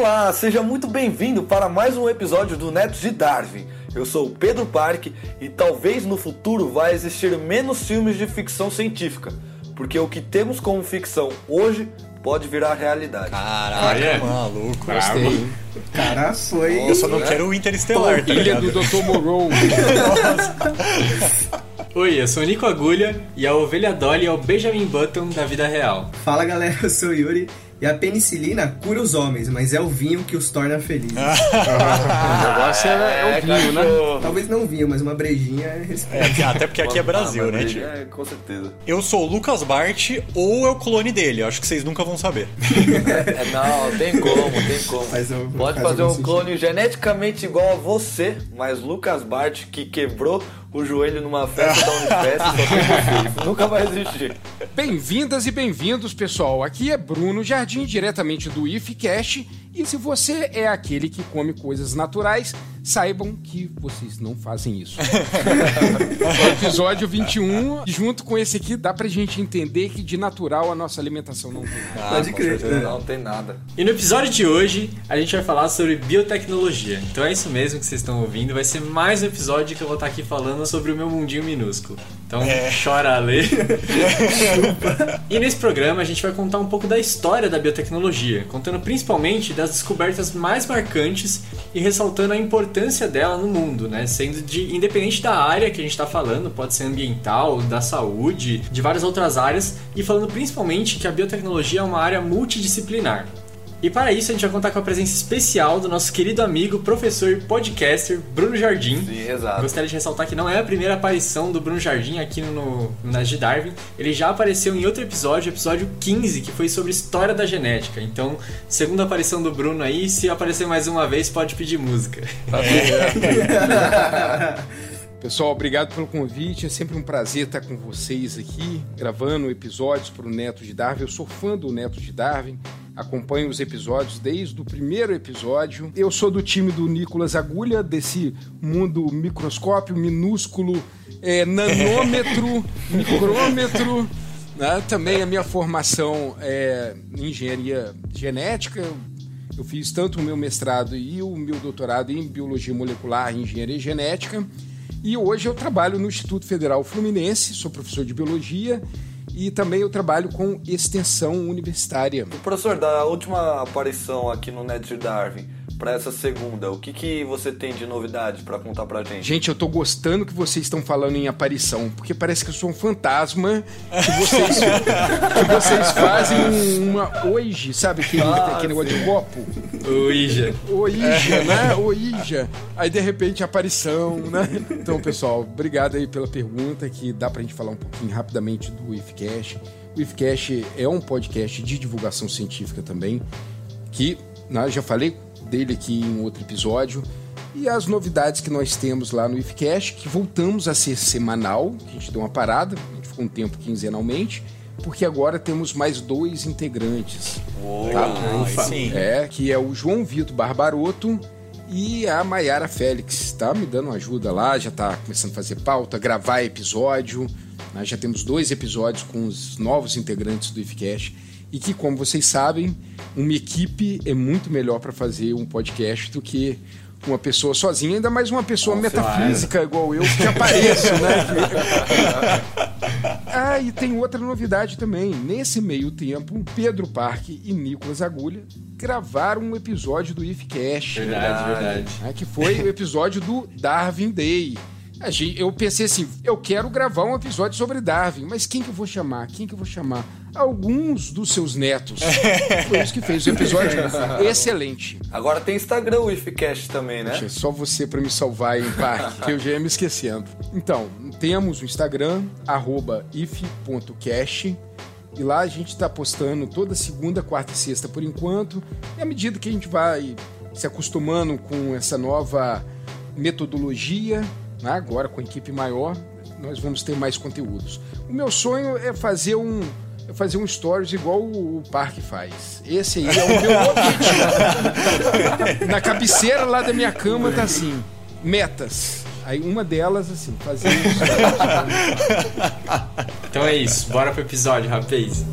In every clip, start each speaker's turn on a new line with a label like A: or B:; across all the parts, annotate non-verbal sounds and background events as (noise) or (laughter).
A: Olá, seja muito bem-vindo para mais um episódio do Netos de Darwin. Eu sou o Pedro Parque e talvez no futuro vai existir menos filmes de ficção científica, porque o que temos como ficção hoje pode virar realidade.
B: Caraca,
C: é.
B: maluco.
C: Gostei.
D: Cara, foi.
B: Eu só não quero o Interestelar, tá
C: Ilha do Dr. Moreau. (laughs)
E: Oi, eu sou o Nico Agulha e a ovelha Dolly é o Benjamin Button da vida real.
D: Fala galera, eu sou o Yuri. E a penicilina cura os homens, mas é o vinho que os torna felizes. (laughs)
C: O negócio é, é o vinho, né?
D: Talvez não vinho, mas uma brejinha é respeito.
B: É, até porque aqui é Brasil, né, tio?
A: É, com certeza.
B: Eu sou o Lucas Bart ou é o clone dele. Acho que vocês nunca vão saber.
A: É, não, tem como, tem como.
D: Mas eu-
A: Pode
D: faz
A: fazer um
D: sentido.
A: clone geneticamente igual a você, mas Lucas Bart, que quebrou o joelho numa festa da Unifesp, só tem. Isso nunca vai existir.
C: Bem-vindas e bem-vindos, pessoal. Aqui é Bruno Jardim, diretamente do IFCast. E se você é aquele que come coisas naturais, saibam que vocês não fazem isso. o (laughs) episódio 21, junto com esse aqui, dá pra gente entender que de natural a nossa alimentação não tem.
D: Pode
A: com
D: crer.
A: certeza Não tem nada.
E: E no episódio de hoje, a gente vai falar sobre biotecnologia. Então é isso mesmo que vocês estão ouvindo. Vai ser mais um episódio que eu vou estar aqui falando sobre o meu mundinho minúsculo. Então chora a ler. e nesse programa a gente vai contar um pouco da história da biotecnologia, contando principalmente das descobertas mais marcantes e ressaltando a importância dela no mundo, né? Sendo de independente da área que a gente está falando, pode ser ambiental, da saúde, de várias outras áreas, e falando principalmente que a biotecnologia é uma área multidisciplinar. E para isso a gente vai contar com a presença especial do nosso querido amigo, professor e podcaster Bruno Jardim.
A: Sim, exato.
E: Gostaria de ressaltar que não é a primeira aparição do Bruno Jardim aqui no, no Nas de Darwin. Ele já apareceu em outro episódio, episódio 15, que foi sobre história da genética. Então, segunda aparição do Bruno aí, se aparecer mais uma vez, pode pedir música. (laughs)
C: Pessoal, obrigado pelo convite. É sempre um prazer estar com vocês aqui, gravando episódios para o Neto de Darwin. Eu sou fã do Neto de Darwin, acompanho os episódios desde o primeiro episódio. Eu sou do time do Nicolas Agulha, desse mundo microscópio, minúsculo, é, nanômetro, (laughs) micrômetro. né? Também a minha formação é em engenharia genética. Eu fiz tanto o meu mestrado e o meu doutorado em biologia molecular e engenharia genética. E hoje eu trabalho no Instituto Federal Fluminense, sou professor de biologia e também eu trabalho com extensão universitária.
A: Professor, da última aparição aqui no Net de Darwin para essa segunda, o que, que você tem de novidade para contar pra gente?
C: Gente, eu tô gostando que vocês estão falando em aparição, porque parece que eu sou um fantasma que vocês, (laughs) que vocês fazem uma hoje, sabe aquele,
A: Ah,
C: aquele negócio de copo?
E: O Ija.
C: Oija, né? Oija. Aí de repente aparição, né? Então, pessoal, obrigado aí pela pergunta que dá pra gente falar um pouquinho rapidamente do IFCast. O IFCast é um podcast de divulgação científica também, que né, já falei dele aqui em outro episódio. E as novidades que nós temos lá no IFCast, que voltamos a ser semanal, a gente deu uma parada, a gente ficou um tempo quinzenalmente, porque agora temos mais dois integrantes.
B: Ah, aí sim.
C: É, que é o João Vitor Barbaroto e a Maiara Félix. Tá me dando ajuda lá, já tá começando a fazer pauta, gravar episódio. Nós já temos dois episódios com os novos integrantes do IFCast. E que, como vocês sabem, uma equipe é muito melhor para fazer um podcast do que uma pessoa sozinha, ainda mais uma pessoa metafísica igual eu, que apareço, né? (laughs) Ah, e tem outra novidade também. Nesse meio tempo, Pedro Parque e Nicolas Agulha gravaram um episódio do IFCast.
E: Verdade, verdade.
C: né, que foi o episódio do Darwin Day. A gente- Eu pensei assim, eu quero gravar um episódio sobre Darwin, mas quem que eu vou chamar? Quem que eu vou chamar? Alguns dos seus netos. (laughs) Foi isso que fez o episódio excelente.
A: Agora tem Instagram o IFCast também, né?
C: É só você pra me salvar aí, Parque, que eu já ia me esquecendo. Então, temos o Instagram, arroba if.cash. E lá a gente tá postando toda segunda, quarta e sexta por enquanto. E à medida que a gente vai se acostumando com essa nova metodologia, agora com a equipe maior, nós vamos ter mais conteúdos. O meu sonho é fazer um é fazer um stories igual o o Parque faz. Esse aí é o meu (laughs) objetivo. Na cabeceira lá da minha cama tá assim, metas. Aí uma delas, assim, fazer um stories.
E: Então é isso, bora pro episódio, rapaz.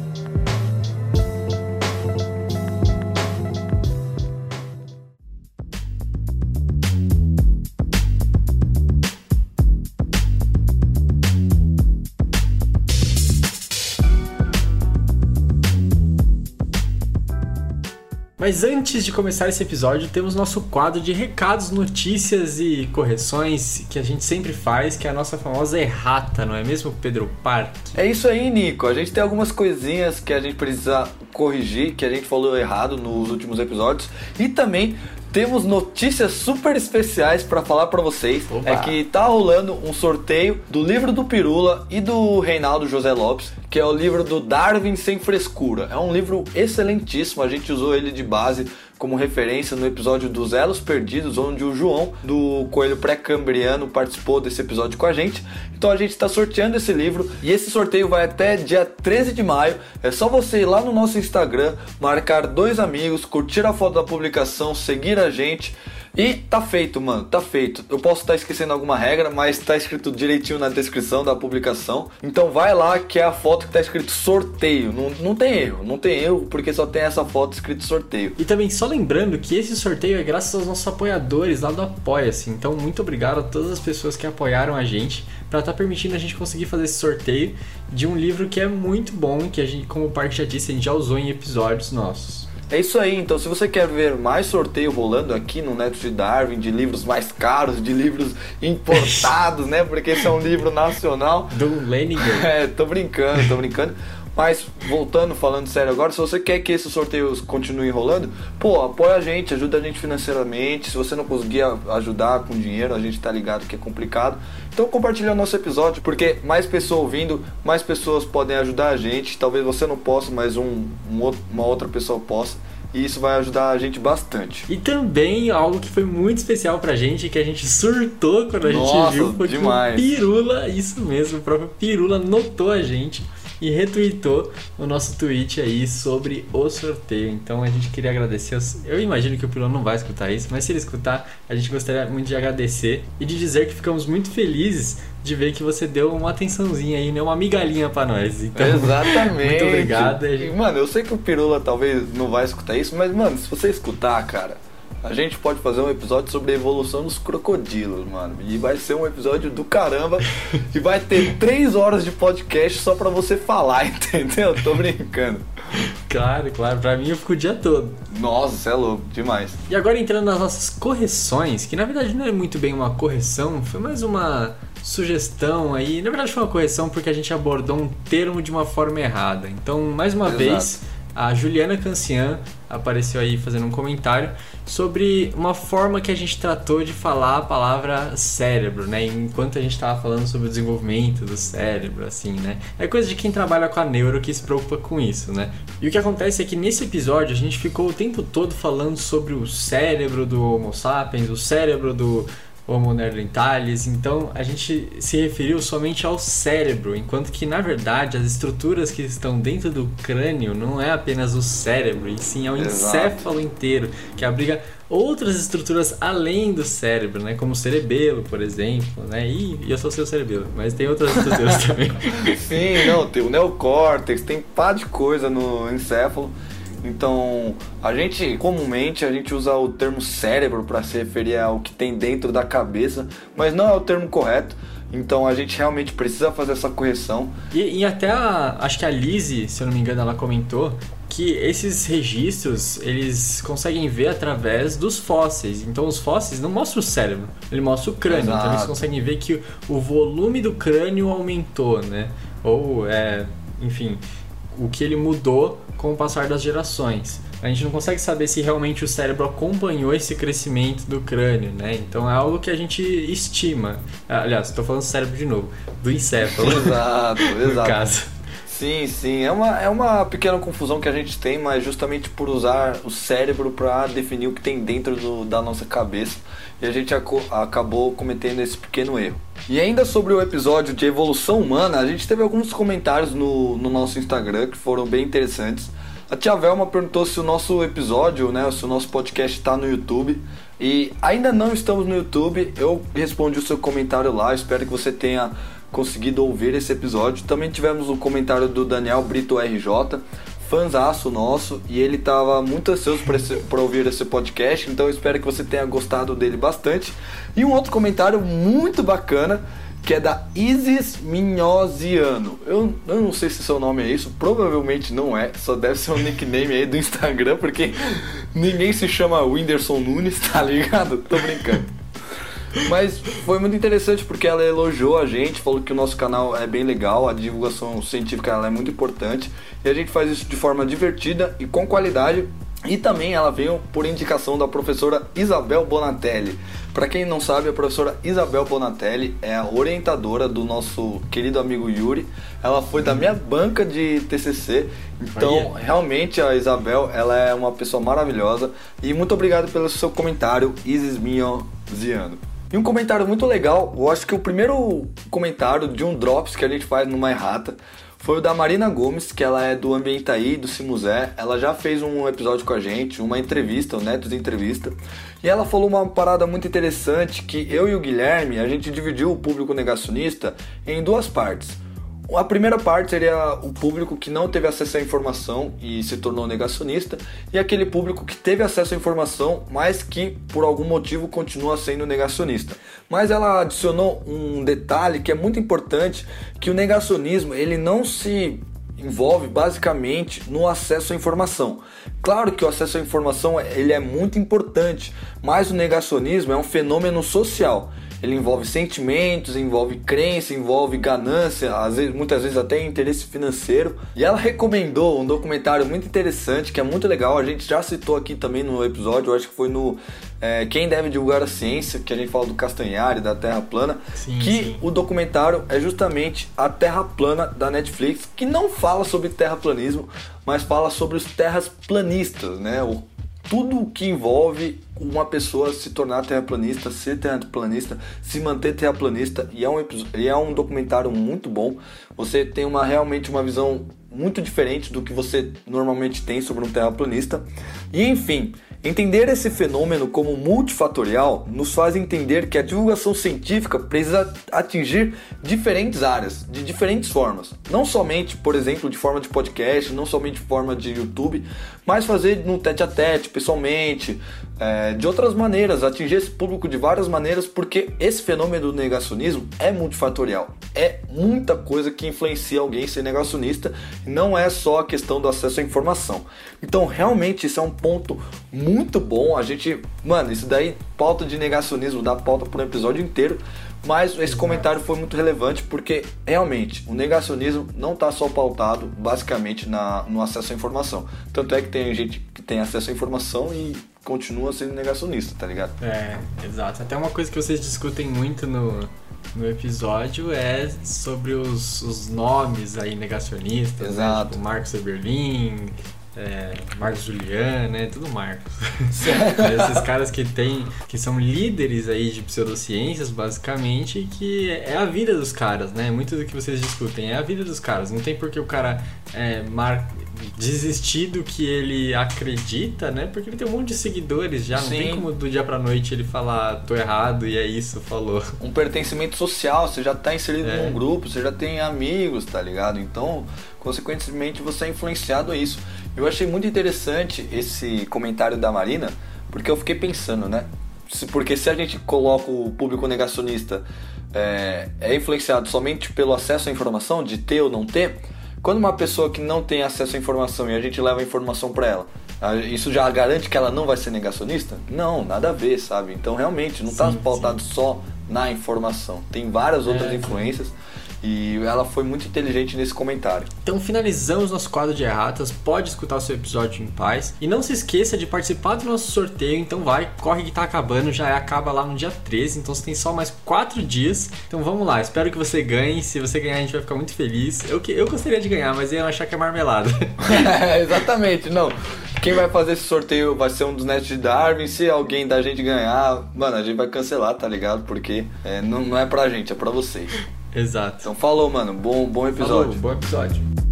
E: Mas antes de começar esse episódio, temos nosso quadro de recados, notícias e correções que a gente sempre faz, que é a nossa famosa errata, não é mesmo, Pedro Parque?
A: É isso aí, Nico. A gente tem algumas coisinhas que a gente precisa corrigir, que a gente falou errado nos últimos episódios. E também temos notícias super especiais para falar para vocês.
E: Oba.
A: É que tá rolando um sorteio do livro do Pirula e do Reinaldo José Lopes, que é o livro do Darwin sem frescura. É um livro excelentíssimo, a gente usou ele de base como referência no episódio dos Elos Perdidos, onde o João do Coelho Pré-Cambriano participou desse episódio com a gente. Então a gente está sorteando esse livro e esse sorteio vai até dia 13 de maio. É só você ir lá no nosso Instagram, marcar dois amigos, curtir a foto da publicação, seguir a gente. E tá feito, mano, tá feito. Eu posso estar esquecendo alguma regra, mas tá escrito direitinho na descrição da publicação. Então vai lá que é a foto que tá escrito sorteio. Não, não tem erro, não tem erro, porque só tem essa foto escrito sorteio.
E: E também só lembrando que esse sorteio é graças aos nossos apoiadores lá do Apoia-se. Então, muito obrigado a todas as pessoas que apoiaram a gente para estar permitindo a gente conseguir fazer esse sorteio de um livro que é muito bom e que a gente, como o Parque já disse, a gente já usou em episódios nossos.
A: É isso aí, então se você quer ver mais sorteio rolando aqui no Neto de Darwin, de livros mais caros, de livros importados, né? Porque esse é um livro nacional.
E: Do Leninger. (laughs)
A: É, tô brincando, tô brincando. Mas voltando, falando sério agora, se você quer que esses sorteios continuem rolando, pô, apoia a gente, ajuda a gente financeiramente. Se você não conseguir ajudar com dinheiro, a gente tá ligado que é complicado. Então compartilha o nosso episódio, porque mais pessoas ouvindo, mais pessoas podem ajudar a gente. Talvez você não possa, mas um, um outro- uma outra pessoa possa. E isso vai ajudar a gente bastante.
E: E também algo que foi muito especial pra gente, que a gente surtou quando a gente
A: Nossa,
E: viu, foi
A: demais.
E: que o Pirula, isso mesmo, o próprio Pirula notou a gente e retweetou o nosso tweet aí sobre o sorteio. Então a gente queria agradecer. aos- Eu imagino que o Pirula não vai escutar isso, mas se ele escutar, a gente gostaria muito de agradecer e de dizer que ficamos muito felizes de ver que você deu uma atençãozinha aí, né? Uma migalhinha pra nós. Então, (laughs)
A: Exatamente.
E: muito obrigado.
A: E, mano, eu sei que o Pirula talvez não vai escutar isso, mas, mano, se você escutar, cara, a gente pode fazer um episódio sobre a evolução dos crocodilos, mano. E vai ser um episódio do caramba. (laughs) e vai ter três horas de podcast só pra você falar, (laughs) entendeu? Tô brincando.
E: Claro, claro. Pra mim eu fico o dia todo.
A: Nossa, é louco, demais.
E: E agora entrando nas nossas correções, que na verdade não é muito bem uma correção, foi mais uma sugestão aí. Na verdade foi uma correção porque a gente abordou um termo de uma forma errada. Então, mais uma
A: Exato.
E: vez, a Juliana Cancian apareceu aí fazendo um comentário sobre uma forma que a gente tratou de falar a palavra cérebro, né? Enquanto a gente estava falando sobre o desenvolvimento do cérebro, assim, né? É coisa de quem trabalha com a neuro que se preocupa com isso, né? E o que acontece é que nesse episódio a gente ficou o tempo todo falando sobre o cérebro do Homo sapiens, o cérebro do Homo neanderthalis, então a gente se referiu somente ao cérebro, enquanto que na verdade as estruturas que estão dentro do crânio não é apenas o cérebro, e sim é o
A: Exato.
E: encéfalo inteiro, que abriga outras estruturas além do cérebro, né, como o cerebelo, por exemplo, né, e eu sou seu cerebelo, mas tem outras estruturas (laughs) também.
A: Sim, não, tem o neocórtex, tem pá de coisa no encéfalo. Então, a gente comumente a gente usa o termo cérebro para se referir ao que tem dentro da cabeça, mas não é o termo correto. Então, a gente realmente precisa fazer essa correção.
E: E, e até a, acho que a Lizzie, se eu não me engano, ela comentou que esses registros eles conseguem ver através dos fósseis. Então os fósseis não mostram o cérebro, ele mostra o crânio. Então eles
A: Exato.
E: conseguem ver que o volume do crânio aumentou, né? Ou é, enfim, o que ele mudou com o passar das gerações. A gente não consegue saber se realmente o cérebro acompanhou esse crescimento do crânio, né? Então é algo que a gente estima. Aliás, estou falando cérebro de novo, do encéfalo.
A: Exato, (laughs) exato.
E: caso.
A: Sim, sim, é uma, é uma pequena confusão que a gente tem, mas justamente por usar o cérebro para definir o que tem dentro do- da nossa cabeça e a gente acabou cometendo esse pequeno erro. E ainda sobre o episódio de evolução humana, a gente teve alguns comentários no, no nosso Instagram que foram bem interessantes. A tia Velma perguntou se o nosso episódio, né, se o nosso podcast está no YouTube. E ainda não estamos no YouTube. Eu respondi o seu comentário lá. Espero que você tenha conseguido ouvir esse episódio. Também tivemos o comentário do Daniel Brito RJ, fãzaço nosso, e ele estava muito ansioso para ouvir esse podcast, então espero que você tenha gostado dele bastante. E um outro comentário muito bacana que é da Isis Minhosiano. Eu, eu não sei se seu nome é isso, provavelmente não é, só deve ser um (laughs) nickname aí do Instagram, porque ninguém se chama Whindersson Nunes, (laughs) tá ligado? Tô brincando. Mas foi muito interessante porque ela elogiou a gente, falou que o nosso canal é bem legal, a divulgação científica ela é muito importante e a gente faz isso de forma divertida e com qualidade. E também ela veio por indicação da professora Isabel Bonatelli. Para quem não sabe, a professora Isabel Bonatelli é a orientadora do nosso querido amigo Yuri. Ela foi da minha banca de TCC. Então, realmente a Isabel, ela é uma pessoa maravilhosa. E muito obrigado pelo seu comentário, Isis Minhoziano. E um comentário muito legal, eu acho que o primeiro comentário de um Drops que a gente faz no Mairata foi o da Marina Gomes, que ela é do Ambientaí, do Simusé. Ela já fez um episódio com a gente, uma entrevista, o Netos Entrevista. E ela falou uma parada muito interessante que eu e o Guilherme, a gente dividiu o público negacionista em duas partes. A primeira parte seria o público que não teve acesso à informação e se tornou negacionista, e aquele público que teve acesso à informação, mas que por algum motivo continua sendo negacionista. Mas ela adicionou um detalhe que é muito importante, que o negacionismo ele não se envolve basicamente no acesso à informação. Claro que o acesso à informação ele é muito importante, mas o negacionismo é um fenômeno social. Ele envolve sentimentos, envolve crença, envolve ganância, às vezes, muitas vezes até interesse financeiro. E ela recomendou um documentário muito interessante, que é muito legal. A gente já citou aqui também no episódio, acho que foi no é, Quem Deve Divulgar a Ciência, que a gente fala do Castanhari, da Terra Plana.
E: Sim,
A: que
E: sim.
A: o documentário é justamente a Terra Plana da Netflix, que não fala sobre terraplanismo, mas fala sobre os terras planistas, né? O tudo que envolve uma pessoa se tornar terraplanista, ser terraplanista, se manter terraplanista e é um e é um documentário muito bom. Você tem uma realmente uma visão muito diferente do que você normalmente tem sobre um terraplanista. E enfim, entender esse fenômeno como multifatorial nos faz entender que a divulgação científica precisa atingir diferentes áreas, de diferentes formas. Não somente, por exemplo, de forma de podcast, não somente de forma de YouTube, mas fazer no tete a tete, pessoalmente, é, de outras maneiras, atingir esse público de várias maneiras, porque esse fenômeno do negacionismo é multifatorial. É muita coisa que influencia alguém ser negacionista, não é só a questão do acesso à informação. Então, realmente, isso é um ponto muito bom. A gente, mano, isso daí, pauta de negacionismo, dá pauta por um episódio inteiro. Mas esse comentário foi muito relevante porque realmente o negacionismo não está só pautado basicamente na, no acesso à informação. Tanto é que tem gente que tem acesso à informação e continua sendo negacionista, tá ligado?
E: É, exato. Até uma coisa que vocês discutem muito no, no episódio é sobre os, os nomes aí negacionistas,
A: Exato.
E: né? Tipo Marcos Eberlin, é, Marcos Julian, né? Tudo Marcos. (laughs) Esses caras que tem, que são líderes aí de pseudociências, basicamente, que é a vida dos caras, né? Muito do que vocês discutem é a vida dos caras. Não tem por que o cara é, mar... desistir do que ele acredita, né? Porque ele tem um monte de seguidores já. Não
A: Sim.
E: tem como do dia pra noite ele falar, tô errado e é isso, falou.
A: Um pertencimento social, você já tá inserido
E: É.
A: num grupo, você já tem amigos, tá ligado? Então, consequentemente, você é influenciado a isso. Eu achei muito interessante esse comentário da Marina, porque eu fiquei pensando, né? Porque se a gente coloca o público negacionista é, é influenciado somente pelo acesso à informação, de ter ou não ter, quando uma pessoa que não tem acesso à informação e a gente leva a informação pra ela, isso já garante que ela não vai ser negacionista? Não, nada a ver, sabe? Então realmente não tá
E: Sim,
A: pautado só na informação. Tem várias outras
E: É.
A: influências e ela foi muito inteligente nesse comentário.
E: Então finalizamos nosso quadro de erratas. Pode escutar o seu episódio em paz. E não se esqueça de participar do nosso sorteio. Então vai, corre que tá acabando. Já acaba lá no dia 13. Então você tem só mais 4 dias. Então vamos lá. Espero que você ganhe. Se você ganhar, a gente vai ficar muito feliz. Eu, que- eu gostaria de ganhar, mas eu ia achar que é marmelada. (laughs)
A: Exatamente, não. Quem vai fazer esse sorteio vai ser um dos netos de Darwin. Se alguém da gente ganhar, mano, a gente vai cancelar, tá ligado? Porque é, não, não é pra gente, é pra vocês.
E: Exato.
A: Então falou, mano. Bom, bom episódio.
E: Falou, bom episódio.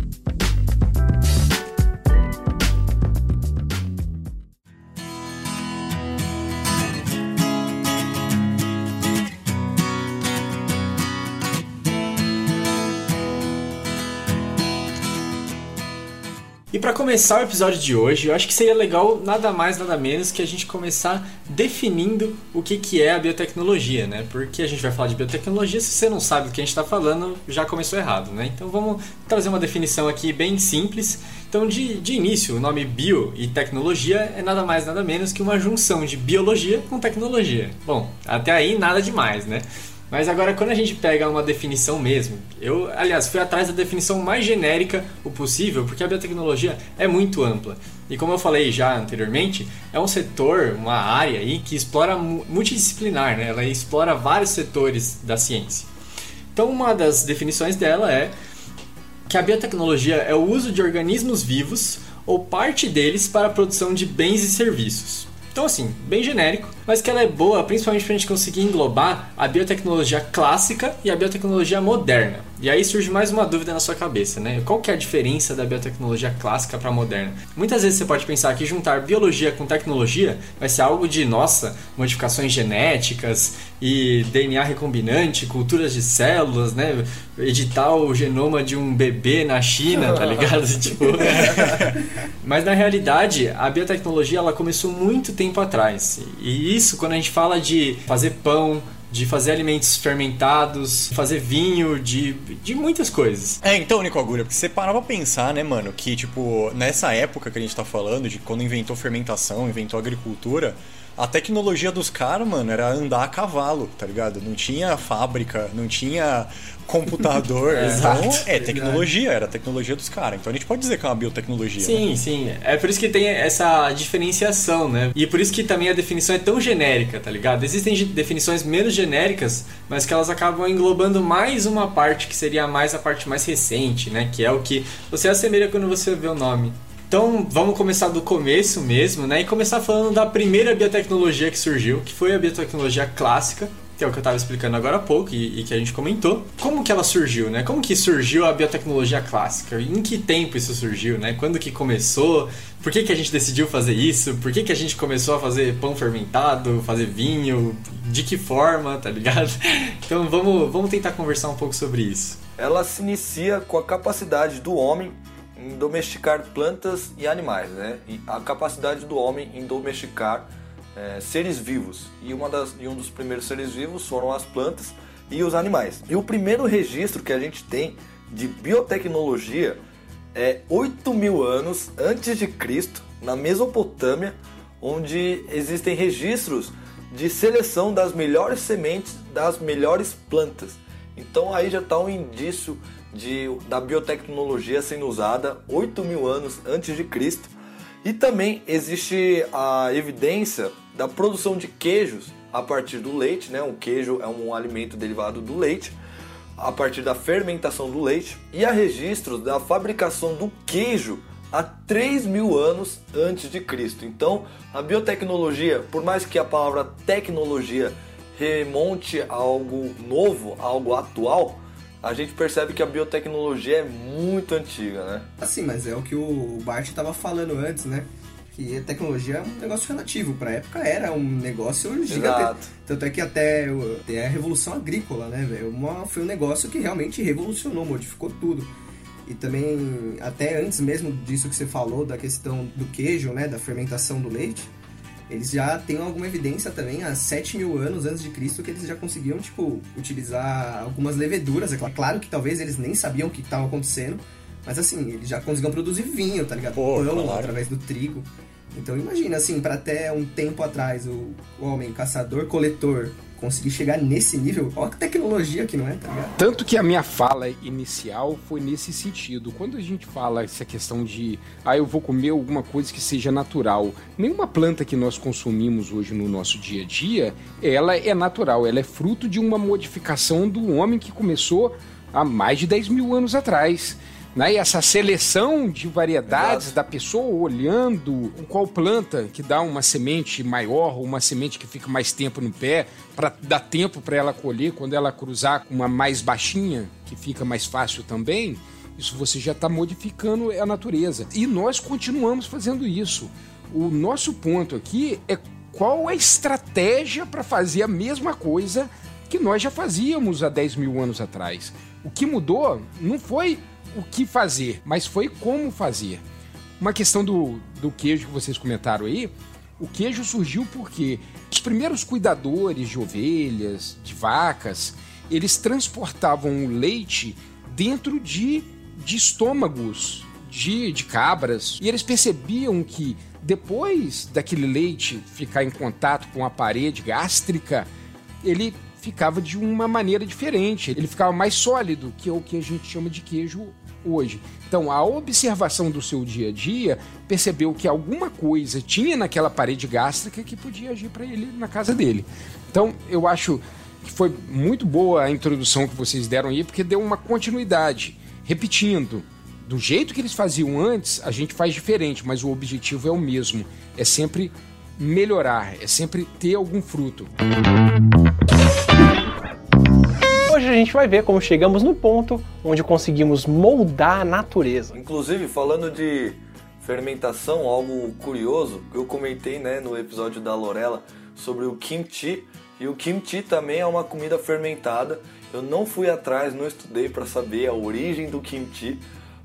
E: Para começar o episódio de hoje, eu acho que seria legal nada mais nada menos que a gente começar definindo o que, que é a biotecnologia, né? Porque a gente vai falar de biotecnologia, se você não sabe do que a gente está falando, já começou errado, né? Então vamos trazer uma definição aqui bem simples. Então, de, de início, o nome bio e tecnologia é nada mais nada menos que uma junção de biologia com tecnologia. Bom, até aí nada demais, né? Mas agora, quando a gente pega uma definição mesmo, eu, aliás, fui atrás da definição mais genérica o possível, porque a biotecnologia é muito ampla. E como eu falei já anteriormente, é um setor, uma área aí que explora multidisciplinar, né? Ela explora vários setores da ciência. Então, uma das definições dela é que a biotecnologia é o uso de organismos vivos ou parte deles para a produção de bens e serviços. Então, assim, bem genérico, mas que ela é boa principalmente para a gente conseguir englobar a biotecnologia clássica e a biotecnologia moderna. E aí surge mais uma dúvida na sua cabeça, né? Qual que é a diferença da biotecnologia clássica para a moderna? Muitas vezes você pode pensar que juntar biologia com tecnologia vai ser algo de, nossa, modificações genéticas e DNA recombinante, culturas de células, né? Editar o genoma de um bebê na China, tá ligado? (laughs) tipo... (laughs) Mas na realidade, a biotecnologia ela começou muito tempo atrás. E isso quando a gente fala de fazer pão, de fazer alimentos fermentados, fazer vinho, de, de muitas coisas.
B: É, então, Nico Agulha, porque você parava pra pensar, né, mano, que, tipo, nessa época que a gente tá falando, de quando inventou fermentação, inventou agricultura, a tecnologia dos caras, mano, era andar a cavalo, tá ligado? Não tinha fábrica, não tinha computador. (laughs) é, então, é tecnologia, era a tecnologia dos caras. Então a gente pode dizer que é uma biotecnologia.
E: Sim,
B: né?
E: sim. É por isso que tem essa diferenciação, né? E por isso que também a definição é tão genérica, tá ligado? Existem definições menos genéricas, mas que elas acabam englobando mais uma parte que seria mais a parte mais recente, né? Que é o que você assemelha quando você vê o nome. Então vamos começar do começo mesmo, né? E começar falando da primeira biotecnologia que surgiu, que foi a biotecnologia clássica, que é o que eu estava explicando agora há pouco e, e, que a gente comentou. Como que ela surgiu, né? Como que surgiu a biotecnologia clássica? Em que tempo isso surgiu, né? Quando que começou? Por que, que a gente decidiu fazer isso? Por que, que a gente começou a fazer pão fermentado, fazer vinho? De que forma, tá ligado? (laughs) Então vamos, vamos tentar conversar um pouco sobre isso.
A: Ela se inicia com a capacidade do homem em domesticar plantas e animais, né? E a capacidade do homem em domesticar é, seres vivos. E, uma das, e um dos primeiros seres vivos foram as plantas e os animais. E o primeiro registro que a gente tem de biotecnologia é 8 mil anos antes de Cristo, na Mesopotâmia, onde existem registros de seleção das melhores sementes das melhores plantas. Então aí já está um indício de, da biotecnologia sendo usada 8 mil anos antes de Cristo. E também existe a evidência da produção de queijos a partir do leite, né? O queijo é um alimento derivado do leite, a partir da fermentação do leite. E há registros da fabricação do queijo há 3 mil anos antes de Cristo. Então, a biotecnologia, por mais que a palavra tecnologia remonte a algo novo, a algo atual, a gente percebe que a biotecnologia é muito antiga, né?
D: Assim, mas é o que o Bart estava falando antes, né? Que a tecnologia é um negócio relativo. Para a época era um negócio gigantesco. Tanto é que até, até a Revolução Agrícola, né, velho? Foi um negócio que realmente revolucionou, modificou tudo. E também, até antes mesmo disso que você falou, da questão do queijo, né? Da fermentação do leite eles já têm alguma evidência também, há 7 mil anos antes de Cristo, que eles já conseguiam, tipo, utilizar algumas leveduras. É claro que talvez eles nem sabiam o que estava acontecendo, mas assim, eles já conseguiam produzir vinho, tá ligado?
B: Pô, Pão claro.
D: através do trigo. Então imagina, assim, para até um tempo atrás, o homem caçador-coletor conseguir chegar nesse nível, olha a tecnologia que não é, tá ligado?
C: Tanto que a minha fala inicial foi nesse sentido. Quando a gente fala essa questão de, ah, eu vou comer alguma coisa que seja natural, nenhuma planta que nós consumimos hoje no nosso dia a dia, ela é natural, ela é fruto de uma modificação do homem que começou há mais de 10 mil anos atrás. Né? E essa seleção de variedades Exato. da pessoa olhando qual planta que dá uma semente maior ou uma semente que fica mais tempo no pé, para dar tempo para ela colher quando ela cruzar com uma mais baixinha, que fica mais fácil também. Isso você já está modificando a natureza. E nós continuamos fazendo isso. O nosso ponto aqui é qual a estratégia para fazer a mesma coisa que nós já fazíamos há 10 mil anos atrás. O que mudou não foi o que fazer, mas foi como fazer. Uma questão do, do queijo que vocês comentaram aí, o queijo surgiu porque primeiros cuidadores de ovelhas, de vacas, eles transportavam o leite dentro de, de estômagos de, de cabras. E eles percebiam que depois daquele leite ficar em contato com a parede gástrica, ele ficava de uma maneira diferente, ele ficava mais sólido, que é o que a gente chama de queijo hoje. Então, a observação do seu dia a dia percebeu que alguma coisa tinha naquela parede gástrica que podia agir para ele na casa dele. Então, eu acho que foi muito boa a introdução que vocês deram aí, porque deu uma continuidade, repetindo. Do jeito que eles faziam antes, a gente faz diferente, mas o objetivo é o mesmo. É sempre melhorar, é sempre ter algum fruto.
F: Hoje a gente vai ver como chegamos no ponto onde conseguimos moldar a natureza.
A: Inclusive, falando de fermentação, algo curioso, eu comentei né, no episódio da Lorela sobre o kimchi, e o kimchi também é uma comida fermentada. Eu não fui atrás, não estudei para saber a origem do kimchi,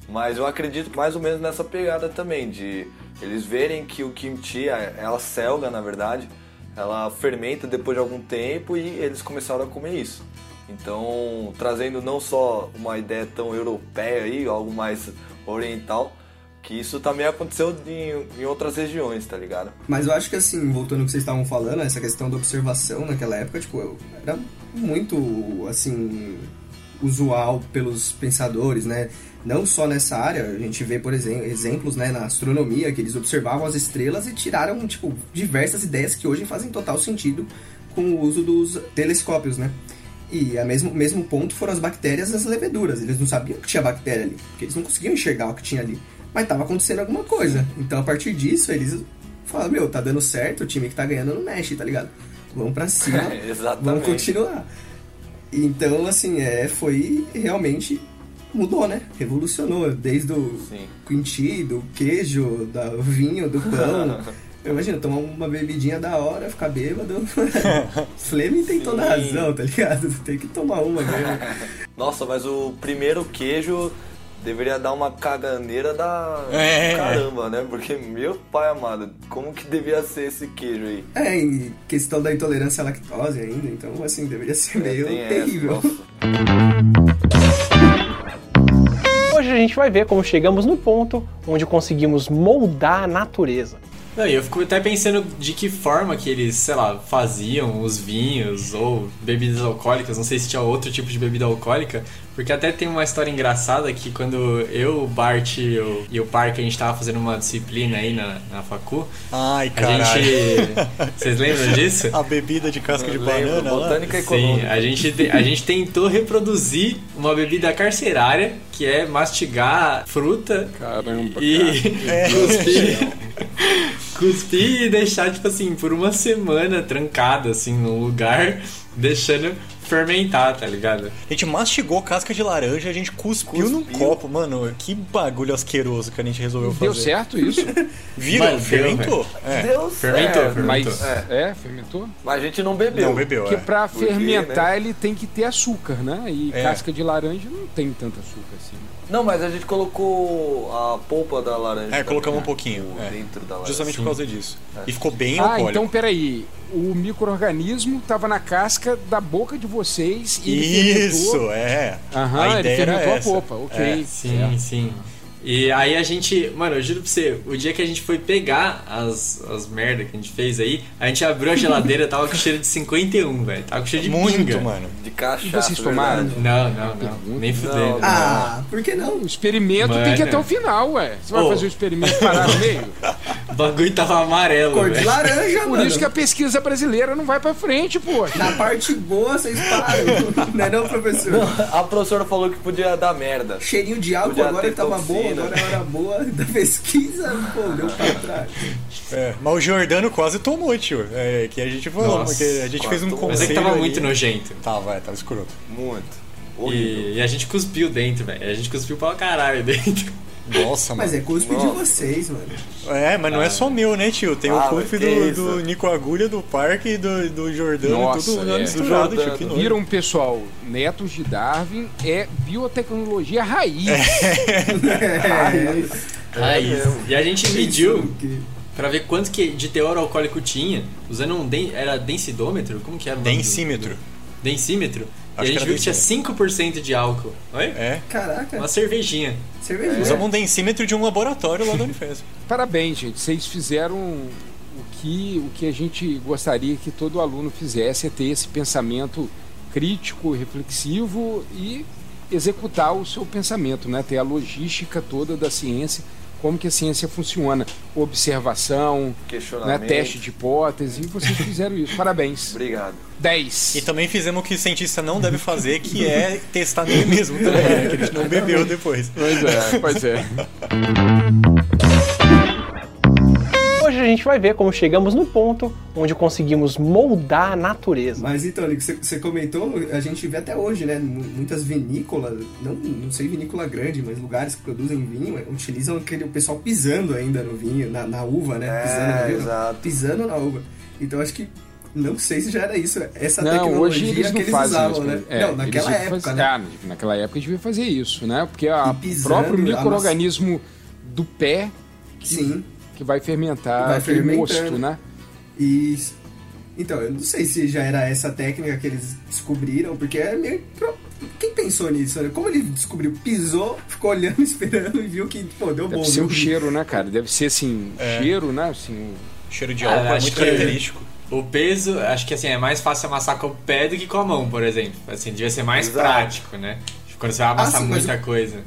A: mas eu acredito mais ou menos nessa pegada também, de eles verem que o kimchi, ela selga na verdade, ela fermenta depois de algum tempo e eles começaram a comer isso. Então, trazendo não só uma ideia tão europeia aí, algo mais oriental, que isso também aconteceu em, em, outras regiões, tá ligado?
D: Mas eu acho que assim, voltando ao que vocês estavam falando, essa questão da observação naquela época, tipo, era muito, assim, usual pelos pensadores, né? Não só nessa área, a gente vê, por exemplo, exemplos né, na astronomia, que eles observavam as estrelas e tiraram, tipo, diversas ideias que hoje fazem total sentido com o uso dos telescópios, né? E a mesmo, mesmo ponto foram as bactérias e as leveduras. Eles não sabiam que tinha bactéria ali, porque eles não conseguiam enxergar o que tinha ali. Mas estava acontecendo alguma coisa. Então, a partir disso, eles falaram, meu, tá dando certo, o time que tá ganhando não mexe, tá ligado? Vamos pra (laughs) cima, vamos continuar. Então, assim, é, foi realmente mudou, né? Revolucionou, desde o quinti, do queijo, do vinho, do pão. (laughs) Eu imagino, tomar uma bebidinha da hora, ficar bêbado. (laughs) Fleming tem toda razão, tá ligado? Tem que tomar uma mesmo. (laughs)
A: Nossa, mas o primeiro queijo deveria dar uma caganeira da é. caramba, né? Porque, meu pai amado, como que devia ser esse queijo aí?
D: É, em questão da intolerância à lactose ainda, então, assim, deveria ser é, meio terrível.
F: Hoje a gente vai ver como chegamos no ponto onde conseguimos moldar a natureza.
E: Não, eu fico até pensando de que forma que eles, sei lá, faziam os vinhos ou bebidas alcoólicas, não sei se tinha outro tipo de bebida alcoólica, porque até tem uma história engraçada que quando eu, o Bart e o, e o Park, a gente tava fazendo uma disciplina aí na, na facu.
B: Ai, caralho.
E: A gente... (laughs) Vocês lembram disso?
B: A bebida de casca de banana
A: Botânica lá? Sim,
E: a gente, a gente tentou reproduzir uma bebida carcerária, que é mastigar fruta
C: Caramba,
E: e cara. (laughs) É. (laughs) cuspir... e deixar, tipo assim, por uma semana trancada, assim, num lugar, deixando fermentar, tá ligado?
B: A gente mastigou casca de laranja, a gente cuspiu, cuspiu. num copo, mano. Que bagulho asqueroso que a gente resolveu fazer.
C: Deu certo isso? (laughs)
B: Viram? Mas fermentou.
A: Deu, é. Deu
E: fermentou, certo.
C: fermentou. Mas, é. é. fermentou?
A: Mas a gente não bebeu.
B: Não bebeu,
C: Porque
B: é.
C: pra Porque, fermentar né? ele tem que ter açúcar, né? E é. casca de laranja não tem tanto açúcar assim.
A: Não, mas a gente colocou a polpa da laranja.
B: É, colocamos um pouquinho.
A: É. Dentro da laranja.
B: Justamente Sim. por causa disso. É. E ficou bem
C: ah,
B: alcoólico.
C: Ah, então peraí. O microorganismo estava na casca da boca de vocês e
B: ele Isso, fermentou. é.
C: Aham, a ele fermentou a polpa. Ok. É.
E: Sim, sim. E aí a gente, mano, eu juro pra você, o dia que a gente foi pegar as, as merda que a gente fez aí, a gente abriu a geladeira, tava com cheiro de 51, velho. Tava com cheiro de
B: Muito,
E: pinga.
B: mano.
A: De caixa. E
C: vocês tomaram?
E: Não, não, não. Nem fudendo.
D: Ah, por que não?
C: O experimento mano. tem que ir até o final, ué. Você vai oh. fazer o experimento parar no meio? (laughs)
E: o bagulho tava amarelo,
D: Cor de laranja,
C: Por
D: mano.
C: isso que a pesquisa brasileira não vai pra frente, pô.
D: Na parte boa, vocês param. não é não, professor? Não,
A: a professora falou que podia dar merda.
D: Cheirinho de álcool podia agora tava bom, agora era boa (laughs) da pesquisa, pô, deu pra trás.
B: É, mas o Jordano quase tomou, tio. É, que a gente falou, Nossa, porque a gente fez um conselho. Mas é que
E: tava
B: ali.
E: muito nojento.
B: Tava, é, tava escroto.
A: Muito.
E: E, e, a gente cuspiu dentro, velho. A gente cuspiu pra caralho dentro.
B: Nossa,
D: mas
B: mano.
D: é cuspe Nossa. de vocês, mano.
B: É, mas não é ah. é só meu, né, tio? Tem ah, o cuspe do, do Nico Agulha, do Parque, do, do Jordano, Nossa, tudo é. misturado, tio. Que
C: Viram, pessoal, Netos de Darwin é biotecnologia raiz. É.
E: raiz. (laughs) raiz. E a gente mediu para ver quanto que de teor alcoólico tinha, usando um den era densidômetro, como que era o
B: nome Densímetro. Do...
E: Densímetro. Acho e a gente viu que tinha 5% de álcool. Oi?
B: É.
D: Caraca.
E: Uma cervejinha.
D: Cervejinha.
B: Usamos um densímetro de um laboratório lá da Unifesp. (laughs)
C: Parabéns, gente. Vocês fizeram o que, o que a gente gostaria que todo aluno fizesse, é ter esse pensamento crítico, reflexivo e executar o seu pensamento, né? ter a logística toda da ciência, como que a ciência funciona, observação, né? teste de hipótese, e vocês fizeram isso. Parabéns.
A: Obrigado.
C: 10.
B: E também fizemos o que o cientista não deve fazer, que é testar nele mesmo também, né? que a gente não bebeu depois.
C: Pois é, pois é. (laughs)
F: A gente vai ver como chegamos no ponto onde conseguimos moldar a natureza.
D: Mas então, você, você comentou, a gente vê até hoje, né? Muitas vinícolas, não, não sei vinícola grande, mas lugares que produzem vinho, é, utilizam aquele o pessoal pisando ainda no vinho, na, na uva, né?
A: É,
D: pisando,
A: vinho, exato.
D: pisando na uva. Então acho que não sei se já era isso, essa
C: não,
D: tecnologia
C: hoje eles
D: que eles
C: usavam,
D: isso,
C: né?
D: É, não, naquela época,
C: fazer,
D: né?
C: Ah, naquela época devia fazer isso, né? Porque o próprio microorganismo do pé
D: Sim
C: que vai fermentar vai aquele mosto, né?
D: Isso. Então, eu não sei se já era essa técnica que eles descobriram, porque é meio. Quem pensou nisso? Né? Como ele descobriu? Pisou, ficou olhando, (laughs) esperando e viu que, pô, deu bom.
C: Deve ser o cheiro, né, cara? Deve ser assim, é. cheiro, né? Assim,
B: cheiro de álcool ah, é muito característico.
E: O peso, acho que assim, é mais fácil amassar com o pé do que com a mão, por exemplo. Assim, devia ser mais Exato. prático, né? Quando você vai amassar ah, sim, muita coisa.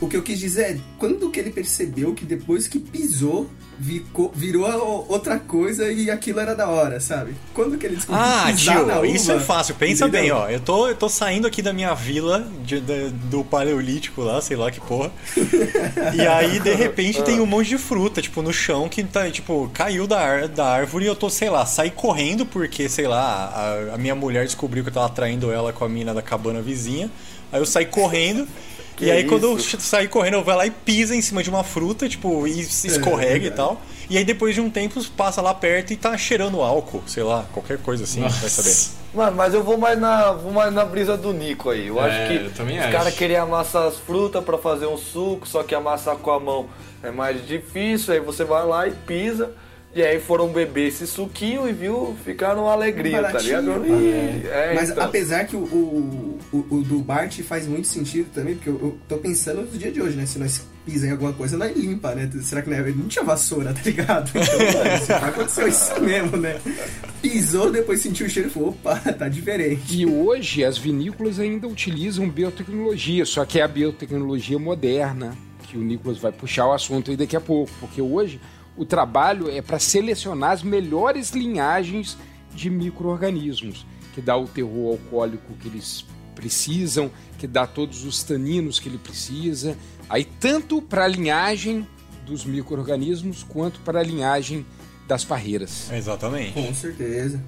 D: O que eu quis dizer é, quando que ele percebeu que depois que pisou, virou outra coisa e aquilo era da hora, sabe? Quando que ele descobriu
B: Ah,
D: tio,
B: uva, isso é fácil. Pensa entendeu? bem, ó. Eu tô, eu tô saindo aqui da minha vila de, de, do paleolítico lá, sei lá que porra. e aí, de repente, tem um monte de fruta, tipo, no chão que tá, tipo, caiu da, da árvore e eu tô, sei lá, saí correndo porque, sei lá, a, a minha mulher descobriu que eu tava traindo ela com a mina da cabana vizinha. Aí eu saí correndo. Que e aí, isso? quando eu sair correndo, eu vou lá e pisa em cima de uma fruta, tipo, e se escorrega é, e tal. E aí, depois de um tempo, passa lá perto e tá cheirando álcool, sei lá, qualquer coisa assim, Nossa. vai saber.
A: Mano, mas eu vou mais na, vou mais na brisa do Nico aí. Eu
E: é,
A: acho que
E: eu
A: os caras queriam amassar as frutas para fazer um suco, só que amassar com a mão é mais difícil. Aí você vai lá e pisa. E aí foram beber esse suquinho e viu, ficaram uma alegria, tá ligado?
D: É. É, Mas então. apesar que o, o, o, o, do Bart faz muito sentido também, porque eu, eu tô pensando no dia de hoje, né? Se nós pisa em alguma coisa, nós limpa, né? Será que não, é? não tinha vassoura, tá ligado? Então, mano, (laughs) aconteceu isso mesmo, né? Pisou, depois sentiu o cheiro e falou, opa, tá diferente.
C: E hoje as vinícolas ainda utilizam biotecnologia, só que é a biotecnologia moderna, que o Nicolas vai puxar o assunto aí daqui a pouco, porque hoje o trabalho é para selecionar as melhores linhagens de micro-organismos, que dá o terror alcoólico que eles precisam, que dá todos os taninos que ele precisa. Aí, tanto para a linhagem dos micro-organismos quanto para a linhagem das parreiras.
B: Exatamente.
D: Com certeza.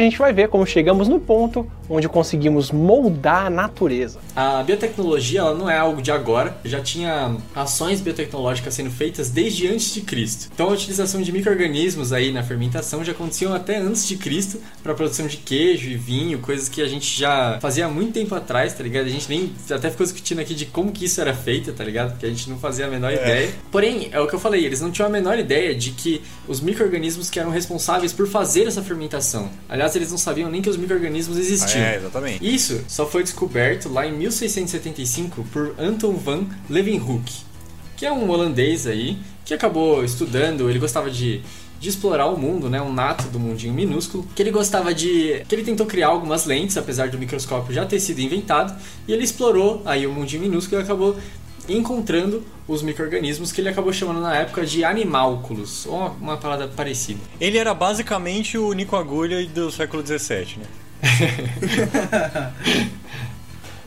F: A gente vai ver como chegamos no ponto onde conseguimos moldar a natureza.
E: A biotecnologia ela não é algo de agora, já tinha ações biotecnológicas sendo feitas desde antes de Cristo. Então a utilização de micro-organismos aí na fermentação já aconteciam até antes de Cristo para a produção de queijo e vinho, coisas que a gente já fazia há muito tempo atrás, tá ligado? A gente nem até ficou discutindo aqui de como que isso era feito, tá ligado? Porque a gente não fazia a menor é. ideia. Porém, é o que eu falei, eles não tinham a menor ideia de que os micro-organismos que eram responsáveis por fazer essa fermentação Aliás, eles não sabiam nem que os micro-organismos existiam.
B: É, exatamente.
E: Isso só foi descoberto lá em 1675 por Anton van Leeuwenhoek, que é um holandês aí que acabou estudando, ele gostava de de explorar o mundo, né, um nato do mundinho minúsculo, que ele gostava de, que ele tentou criar algumas lentes, apesar do microscópio já ter sido inventado, e ele explorou aí o mundinho minúsculo e acabou encontrando os micro-organismos que ele acabou chamando na época de animálculos, ou uma palavra parecida.
B: Ele era basicamente o Nico Agulha do século XVII, né? (laughs)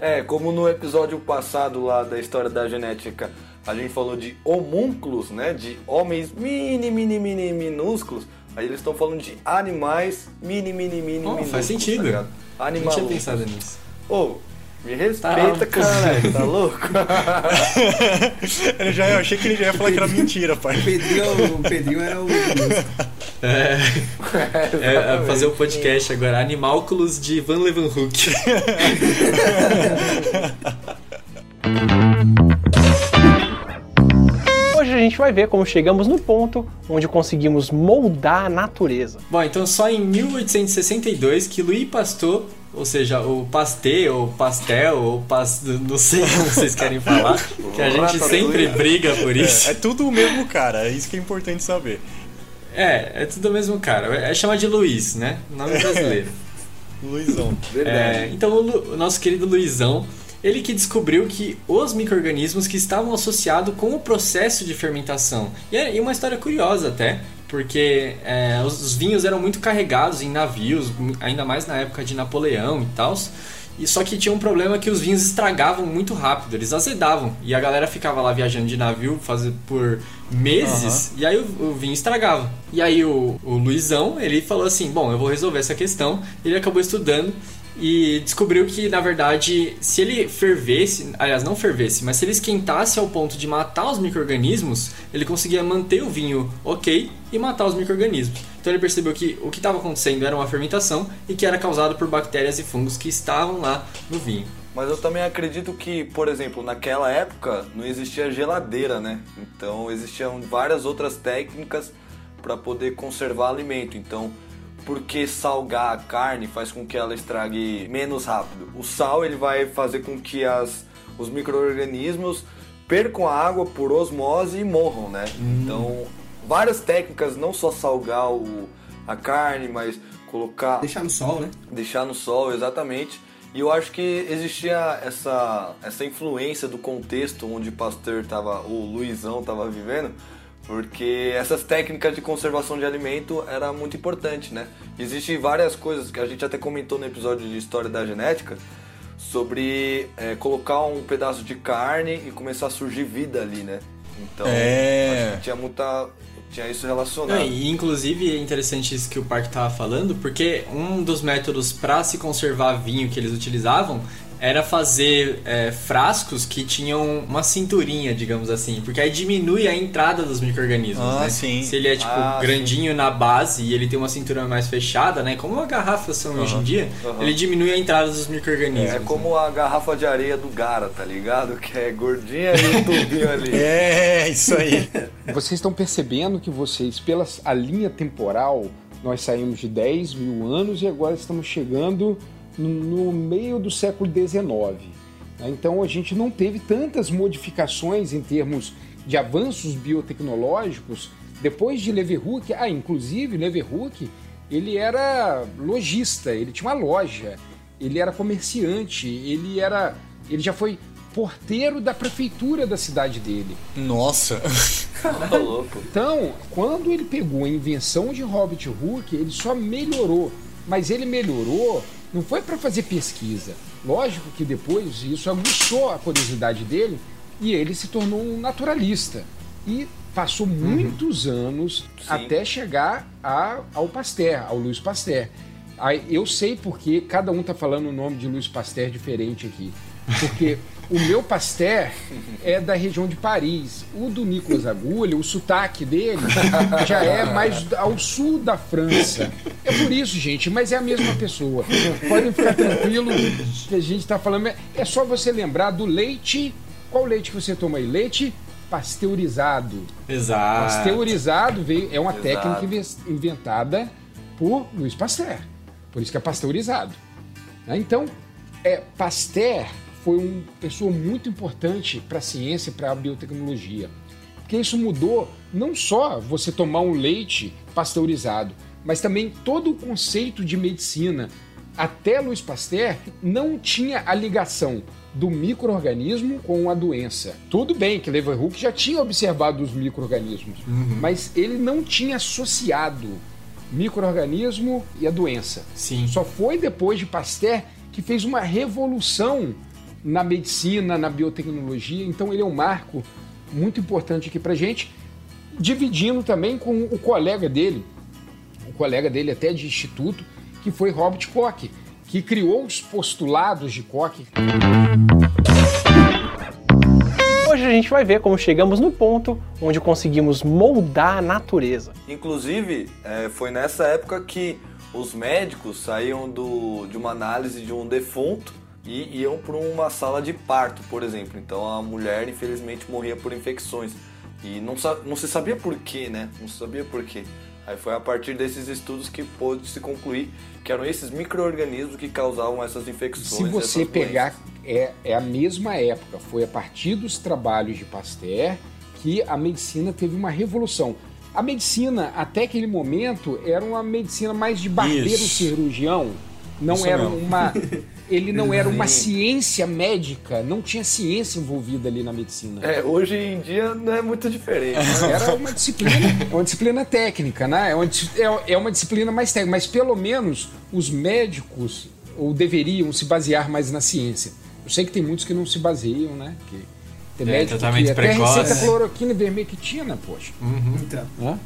A: é, como no episódio passado lá da história da genética, a gente falou de homúnculos, né? De homens mini, mini, mini, minúsculos. Aí eles estão falando de animais mini, mini, mini, oh, minúsculos.
E: Faz sentido. Tá
A: Animal.
E: Não tinha pensado nisso.
A: Ô, oh, me respeita, tá. cara, tá (laughs) louco? (laughs)
B: eu, já, eu achei que ele já ia falar que era mentira, pai.
D: O Pedrinho, o Pedrinho era o.
E: É, é, é fazer o um podcast agora, Animálculos de Van Leeuwenhoek. (laughs)
F: gente vai ver como chegamos no ponto onde conseguimos moldar a natureza.
E: Bom, então só em 1862 que Louis Pasteur ou seja, o pastel, ou pastel, ou pas... não sei (laughs) como vocês querem falar, que a gente sempre briga por isso.
B: É, é, tudo o mesmo cara, é isso que é importante saber.
E: É, é tudo o mesmo cara. É chamar de Luiz, né? Nome brasileiro. (laughs)
B: Luizão.
E: É, então o, o nosso querido Luizão, ele que descobriu que os micro-organismos que estavam associados com o processo de fermentação. E, é, e uma história curiosa até, porque é, os, os, vinhos eram muito carregados em navios, ainda mais na época de Napoleão e tal. E só que tinha um problema que os vinhos estragavam muito rápido, eles azedavam. E a galera ficava lá viajando de navio fazer por meses uhum. e aí o, o, vinho estragava. E aí o, o Luizão, ele falou assim: "Bom, eu vou resolver essa questão". Ele acabou estudando e descobriu que, na verdade, se ele fervesse, aliás, não fervesse, mas se ele esquentasse ao ponto de matar os micro-organismos, ele conseguia manter o vinho ok e matar os micro-organismos. Então ele percebeu que o que estava acontecendo era uma fermentação e que era causado por bactérias e fungos que estavam lá no vinho.
A: Mas eu também acredito que, por exemplo, naquela época não existia geladeira, né? Então existiam várias outras técnicas para poder conservar alimento. Então porque salgar a carne faz com que ela estrague menos rápido. O sal ele vai fazer com que as, os micro-organismos percam a água por osmose e morram, né? Hum. Então, várias técnicas, não só salgar o, a carne, mas colocar...
D: Deixar no sol, né?
A: Deixar no sol, exatamente. E eu acho que existia essa, essa influência do contexto onde Pasteur estava, o Luizão estava vivendo, porque essas técnicas de conservação de alimento era muito importante, né? Existem várias coisas que a gente até comentou no episódio de História da Genética sobre é, colocar um pedaço de carne e começar a surgir vida ali, né? Então, é... acho que tinha muita tinha isso relacionado.
E: É, e inclusive é interessante isso que o Parque estava falando, porque um dos métodos para se conservar vinho que eles utilizavam era fazer é, frascos que tinham uma cinturinha, digamos assim, porque aí diminui a entrada dos micro-organismos, ah, né?
B: Sim.
E: Se ele é tipo
B: ah,
E: grandinho sim. na base e ele tem uma cintura mais fechada, né? Como a garrafa são uhum. hoje em dia, uhum. ele diminui a entrada dos micro-organismos.
A: É, é como a garrafa de areia do Gara, tá ligado? Que é gordinha e um tubinho ali. (laughs)
B: É, isso aí. (laughs)
C: Vocês estão percebendo que vocês, pela a linha temporal, nós saímos de 10 mil anos e agora estamos chegando no meio do século XIX. Né? Então a gente não teve tantas modificações em termos de avanços biotecnológicos depois de Leverhulk. Ah, inclusive Leverhulk ele era lojista, ele tinha uma loja, ele era comerciante, ele era, ele já foi porteiro da prefeitura da cidade dele.
B: Nossa, (laughs)
A: tá louco.
C: Então, quando ele pegou a invenção de Robert Hooke, ele só melhorou, mas ele melhorou não foi para fazer pesquisa. Lógico que depois isso aguçou a curiosidade dele e ele se tornou um naturalista. E passou uhum. muitos anos Sim. até chegar a, ao Pasteur, ao Luiz Pasteur. Eu sei porque cada um tá falando o nome de Luiz Pasteur diferente aqui. Porque (laughs) o meu Pasteur é da região de Paris. O do Nicolas Agulha, o sotaque dele já é mais ao sul da França. É por isso, gente, mas é a mesma pessoa. Podem ficar tranquilos que a gente está falando. É só você lembrar do leite. Qual leite que você toma aí? Leite pasteurizado.
E: Exato.
C: Pasteurizado veio, é uma Exato. técnica inventada por Luiz Pasteur. Por isso que é pasteurizado. Né? Então, é, Pasteur foi uma pessoa muito importante para a ciência e para a biotecnologia. Porque isso mudou não só você tomar um leite pasteurizado, mas também todo o conceito de medicina. Até Louis Pasteur não tinha a ligação do microorganismo com a doença. Tudo bem que Leeuwenhoek já tinha observado os microorganismos, uhum. mas ele não tinha associado microorganismo e a doença.
E: Sim.
C: Só foi depois de Pasteur que fez uma revolução na medicina, na biotecnologia. Então ele é um marco muito importante aqui para gente, dividindo também com o colega dele, o colega dele até de instituto, que foi Robert Koch, que criou os postulados de Koch.
F: Hoje a gente vai ver como chegamos no ponto onde conseguimos moldar a natureza.
A: Inclusive, é, foi nessa época que os médicos saíam do, de uma análise de um defunto e iam para uma sala de parto, por exemplo. Então a mulher, infelizmente, morria por infecções. E não, não se sabia por quê, né? Não se sabia por quê. Aí foi a partir desses estudos que pôde se concluir que eram esses micro-organismos que causavam essas infecções.
C: Se você pegar, é, é a mesma época, foi a partir dos trabalhos de Pasteur que a medicina teve uma revolução. A medicina, até aquele momento, era uma medicina mais de barbeiro Isso. cirurgião. Não Isso era mesmo. uma. (laughs) Ele não era uma ciência médica, não tinha ciência envolvida ali na medicina.
A: É, hoje em dia não é muito diferente. Né? (laughs)
C: Era uma disciplina, é uma disciplina técnica, né? É uma, é, é uma disciplina mais técnica, mas pelo menos os médicos ou deveriam se basear mais na ciência. Eu sei que tem muitos que não se baseiam, né? Que
E: tem é, médico que precoce.
C: até receita cloroquina e vermectina, poxa.
D: Uhum. Então. Hã?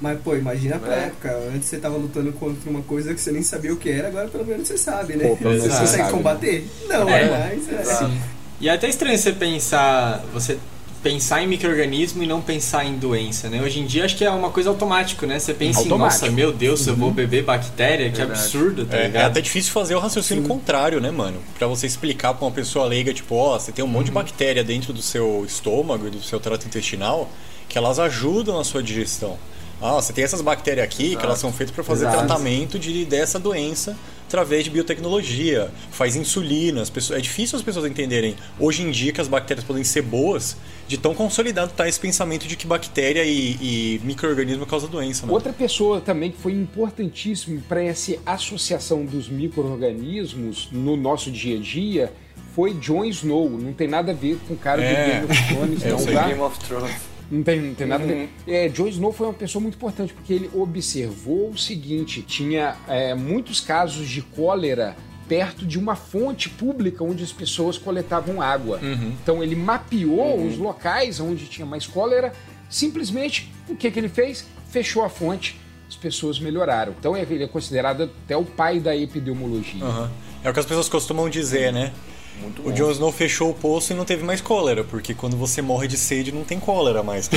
D: Mas, pô, imagina pra é. época. Antes você tava lutando contra uma coisa que você nem sabia o que era, agora pelo menos você sabe, né? Pô, você consegue sabe, combater? Né? Não, é, mas é. Sim.
E: E é até estranho você pensar. Você pensar em microorganismo e não pensar em doença, né? Hoje em dia acho que é uma coisa automática, né? Você pensa automático. em, nossa, meu Deus, uhum. eu vou uhum. beber bactéria, que Verdade. absurdo, tá
B: é, é, até difícil fazer o raciocínio Sim. contrário, né, mano? Para você explicar para uma pessoa leiga, tipo, ó, oh, você tem um monte uhum. de bactéria dentro do seu estômago e do seu trato intestinal que elas ajudam na sua digestão. Ah, você tem essas bactérias aqui Exato. que elas são feitas para fazer Exato. tratamento de, dessa doença através de biotecnologia, faz insulina. As pessoas, é difícil as pessoas entenderem hoje em dia que as bactérias podem ser boas, de tão consolidado tá esse pensamento de que bactéria e, e microorganismo causa doença. Né?
C: Outra pessoa também que foi importantíssimo para essa associação dos microorganismos no nosso dia a dia foi Jon Snow. Não tem nada a ver com o cara é. do Game of Thrones, (laughs)
A: é, não, tá? Game of Thrones.
C: Não tem, não tem nada a ver. Uhum. É, Joe Snow foi uma pessoa muito importante porque ele observou o seguinte: tinha é, muitos casos de cólera perto de uma fonte pública onde as pessoas coletavam água. Uhum. Então ele mapeou uhum. os locais onde tinha mais cólera. Simplesmente, o que, que ele fez? Fechou a fonte, as pessoas melhoraram. Então ele é considerado até o pai da epidemiologia.
B: Uhum. É o que as pessoas costumam dizer, né? Muito o Jon Snow fechou o poço e não teve mais cólera, porque quando você morre de sede não tem cólera mais. (laughs) (laughs)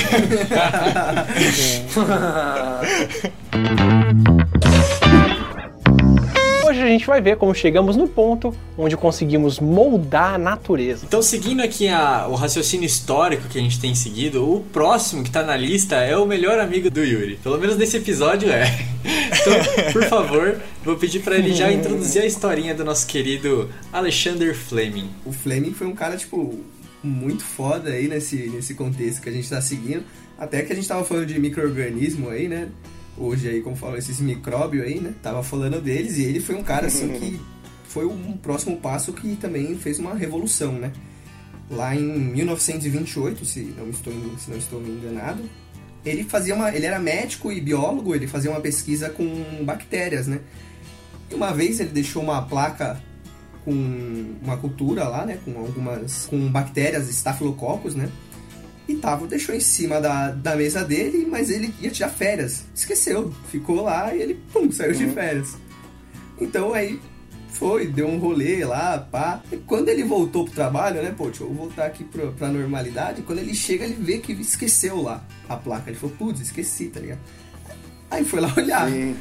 B: (laughs)
F: Hoje a gente vai ver como chegamos no ponto onde conseguimos moldar a natureza.
E: Então, seguindo aqui a, o raciocínio histórico que a gente tem seguido, o próximo que está na lista é o melhor amigo do Yuri. Pelo menos nesse episódio é. (laughs) Então, por favor, vou pedir para ele já (laughs) introduzir a historinha do nosso querido Alexander Fleming.
D: O Fleming foi um cara, tipo, muito foda aí nesse, nesse contexto que a gente está seguindo. Até que a gente estava falando de microorganismo aí, né? Hoje aí, como falou, esses micróbios aí, né? Tava falando deles e ele foi um cara assim que foi um próximo passo que também fez uma revolução, né? Lá em 1928, se não estou, se não estou me enganado, ele fazia uma, ele era médico e biólogo, ele fazia uma pesquisa com bactérias, né? E uma vez ele deixou uma placa com uma cultura lá, né, com algumas com bactérias Staphylococcus, né? E tava, deixou em cima da, da mesa dele, mas ele ia tirar férias. Esqueceu, ficou lá e ele, pum, saiu uhum. de férias. Então aí foi, deu um rolê lá, pá. E quando ele voltou pro trabalho, né, pô, deixa eu voltar aqui pra, pra normalidade. Quando ele chega, ele vê que esqueceu lá a placa. Ele falou, putz, esqueci, tá ligado? Aí foi lá (laughs) olhar. Sim.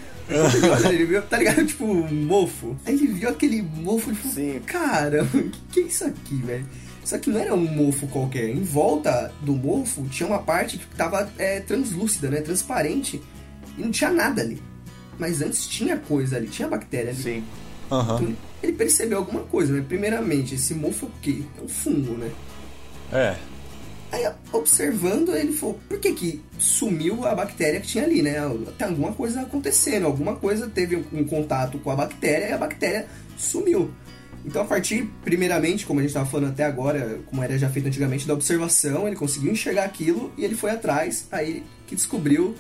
D: Ele viu, tá ligado? Tipo, um mofo. Aí ele viu aquele mofo e falou, Sim. cara, o que, que é isso aqui, velho? Só que não era um mofo qualquer. Em volta do mofo tinha uma parte que tava é, translúcida, né? Transparente. E não tinha nada ali. Mas antes tinha coisa ali, tinha bactéria ali.
B: Sim.
D: Uhum. Então, ele percebeu alguma coisa, né? Primeiramente, esse mofo é o quê? É um fungo, né?
B: É.
D: Aí, observando, ele falou, por que que sumiu a bactéria que tinha ali, né? Tem alguma coisa acontecendo, alguma coisa teve um contato com a bactéria e a bactéria sumiu. Então, a partir, primeiramente, como a gente estava falando até agora, como era já feito antigamente, da observação, ele conseguiu enxergar aquilo e ele foi atrás, aí que descobriu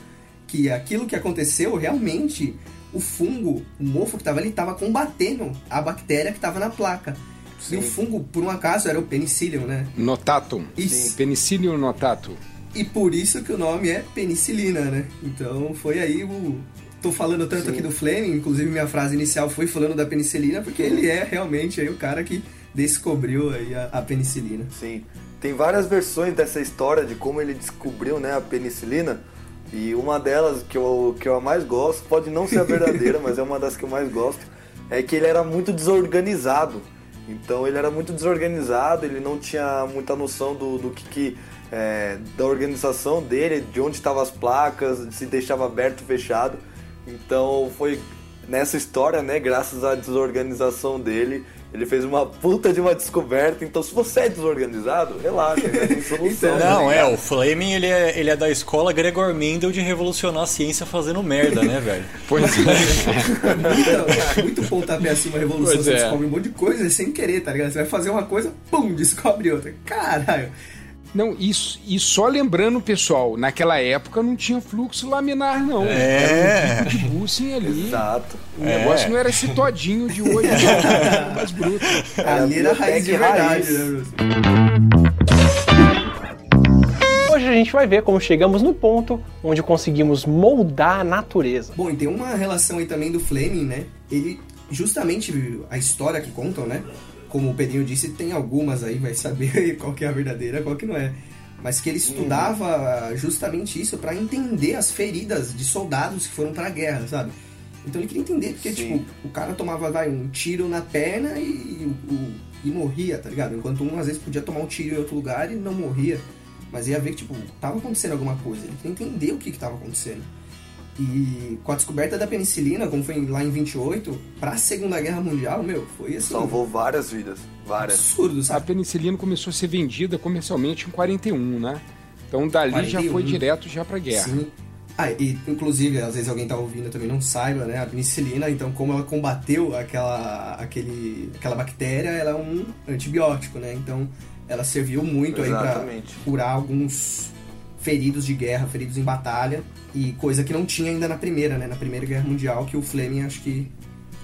D: que aquilo que aconteceu realmente, o fungo, o mofo que estava ali, estava combatendo a bactéria que estava na placa. Sim. E o fungo, por um acaso, era o penicillium, né?
C: Notatum. Isso. Penicillium notatum.
D: E por isso que o nome é penicilina, né? Então foi aí o, tô falando tanto Sim. aqui do Fleming, inclusive minha frase inicial foi falando da penicilina, porque ele é realmente aí o cara que descobriu aí a, a, penicilina.
A: Sim. Tem várias versões dessa história de como ele descobriu né, a penicilina. E uma delas que eu, que eu mais gosto, pode não ser a verdadeira, (laughs) mas é uma das que eu mais gosto, é que ele era muito desorganizado. Então ele era muito desorganizado, ele não tinha muita noção do, do que, que é, da organização dele, de onde estavam as placas, se deixava aberto, fechado. Então foi nessa história, né, graças à desorganização dele, ele fez uma puta de uma descoberta. Então, se você é desorganizado, relaxa, né? tem (laughs) solução.
B: Não, tá é, o Fleming ele é, ele é da escola Gregor Mendel de revolucionar a ciência fazendo merda, né, velho? (laughs)
C: Pois
D: é. muito, muito pontapé assim, uma revolução. Pois você é. descobre um monte de coisa sem querer, tá ligado? Você vai fazer uma coisa, pum, descobre outra. Caralho.
C: Não, isso, e só lembrando, pessoal, naquela época não tinha fluxo laminar, não.
B: É.
C: Era um tipo de bussing ali.
A: Exato.
C: O é. negócio não era esse todinho de hoje, (laughs) era mais bruto.
D: Ali era raiz de verdade, né,
F: Hoje a gente vai ver como chegamos no ponto onde conseguimos moldar a natureza.
D: Bom, e tem uma relação aí também do Fleming, né? Ele, justamente, a história que contam, né? Como o Pedrinho disse, tem algumas aí, vai saber (laughs) qual que é a verdadeira, qual que não é. Mas que ele estudava justamente isso para entender as feridas de soldados que foram para a guerra, sabe? Então ele queria entender, porque, Sim. tipo, o cara tomava, vai, um tiro na perna e, o, e morria, tá ligado? Enquanto um, às vezes, podia tomar um tiro em outro lugar e não morria. Mas ia ver que, tipo, tava acontecendo alguma coisa. Ele queria entender o que que tava acontecendo. E com a descoberta da penicilina, como foi lá em 28, para a Segunda Guerra Mundial, meu, foi assim.
A: Salvou várias vidas. Várias.
C: Absurdo, sabe? A penicilina começou a ser vendida comercialmente em 41, né? Então dali 41. já foi direto já pra guerra. Sim.
D: Ah, e inclusive, às vezes alguém tá ouvindo também não saiba, né? A penicilina, então, como ela combateu aquela, aquele, aquela bactéria, ela é um antibiótico, né? Então, ela serviu muito Exatamente. aí pra curar alguns feridos de guerra, feridos em batalha. E coisa que não tinha ainda na primeira, né? Na Primeira Guerra Mundial, que o Fleming, acho que,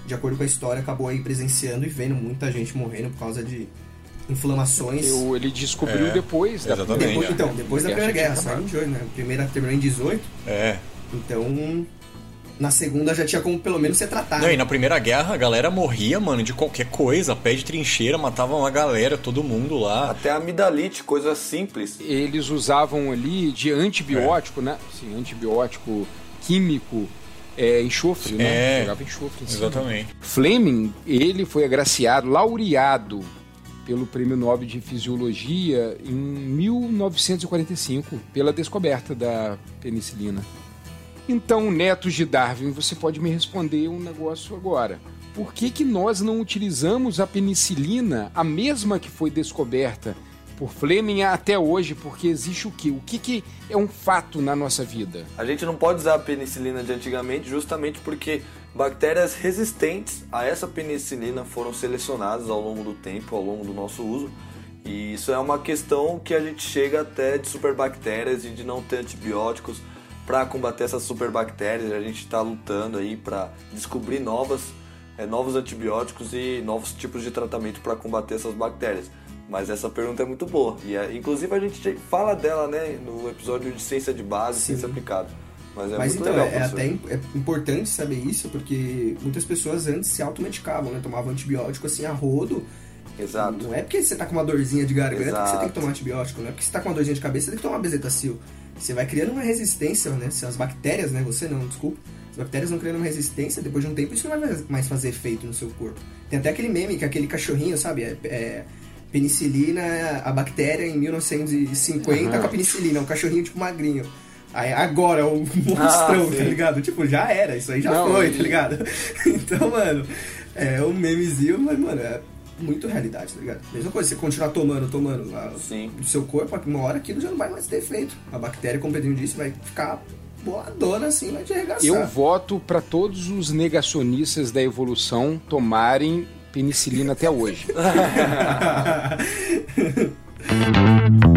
D: de acordo com a história, acabou aí presenciando e vendo muita gente morrendo por causa de inflamações.
C: Eu, ele descobriu é, depois
D: da Primeira Guerra. Então, depois da Primeira Guerra, só em 28, né? A primeira terminou em 18.
B: É.
D: Então, na segunda já tinha como pelo menos ser tratado.
B: Não, e na Primeira Guerra a galera morria, mano, de qualquer coisa. Pé de trincheira, matava uma galera, todo mundo lá.
A: Até amidalite, coisa simples.
C: Eles usavam ali de antibiótico, é. né? Sim, antibiótico químico. É, enxofre, né?
B: É, Jogava enxofre. Exatamente.
C: Fleming, ele foi agraciado, laureado pelo Prêmio Nobel de Fisiologia em 1945 pela descoberta da penicilina. Então, netos de Darwin, você pode me responder um negócio agora. Por que, que nós não utilizamos a penicilina, a mesma que foi descoberta por Fleming até hoje? Porque existe o quê? O que, que é um fato na nossa vida?
A: A gente não pode usar a penicilina de antigamente justamente porque bactérias resistentes a essa penicilina foram selecionadas ao longo do tempo, ao longo do nosso uso. E isso é uma questão que a gente chega até de superbactérias e de não ter antibióticos para combater essas superbactérias. A gente está lutando aí para descobrir novas, é, novos antibióticos e novos tipos de tratamento para combater essas bactérias. Mas essa pergunta é muito boa. E é, inclusive a gente fala dela né, no episódio de ciência de base, Sim. ciência aplicada. Mas, é
D: Mas
A: então,
D: legal, é até é importante saber isso, porque muitas pessoas antes se automedicavam, né? Tomavam antibiótico assim a rodo.
A: Exato.
D: Não é porque você tá com uma dorzinha de garganta Exato. que você tem que tomar antibiótico, não é porque você tá com uma dorzinha de cabeça você tem que tomar bezetacil. Você vai criando uma resistência, né? Se as bactérias, né? Você não, desculpa. As bactérias vão criando uma resistência, depois de um tempo isso não vai mais fazer efeito no seu corpo. Tem até aquele meme que aquele cachorrinho, sabe? É, é penicilina, a bactéria em 1950 uhum. com a penicilina, um cachorrinho tipo magrinho. Aí agora, o monstrão, ah, tá ligado? Tipo, já era, isso aí já não, foi, tá ligado? (laughs) então, mano, é um memezinho, mas, mano, é muito realidade, tá ligado? Mesma coisa, você continuar tomando, tomando lá do seu corpo, uma hora aquilo já não vai mais ter efeito. A bactéria, como o Pedrinho disse, vai ficar boadona assim, vai te arregaçar.
C: Eu voto para todos os negacionistas da evolução tomarem penicilina até hoje. (laughs)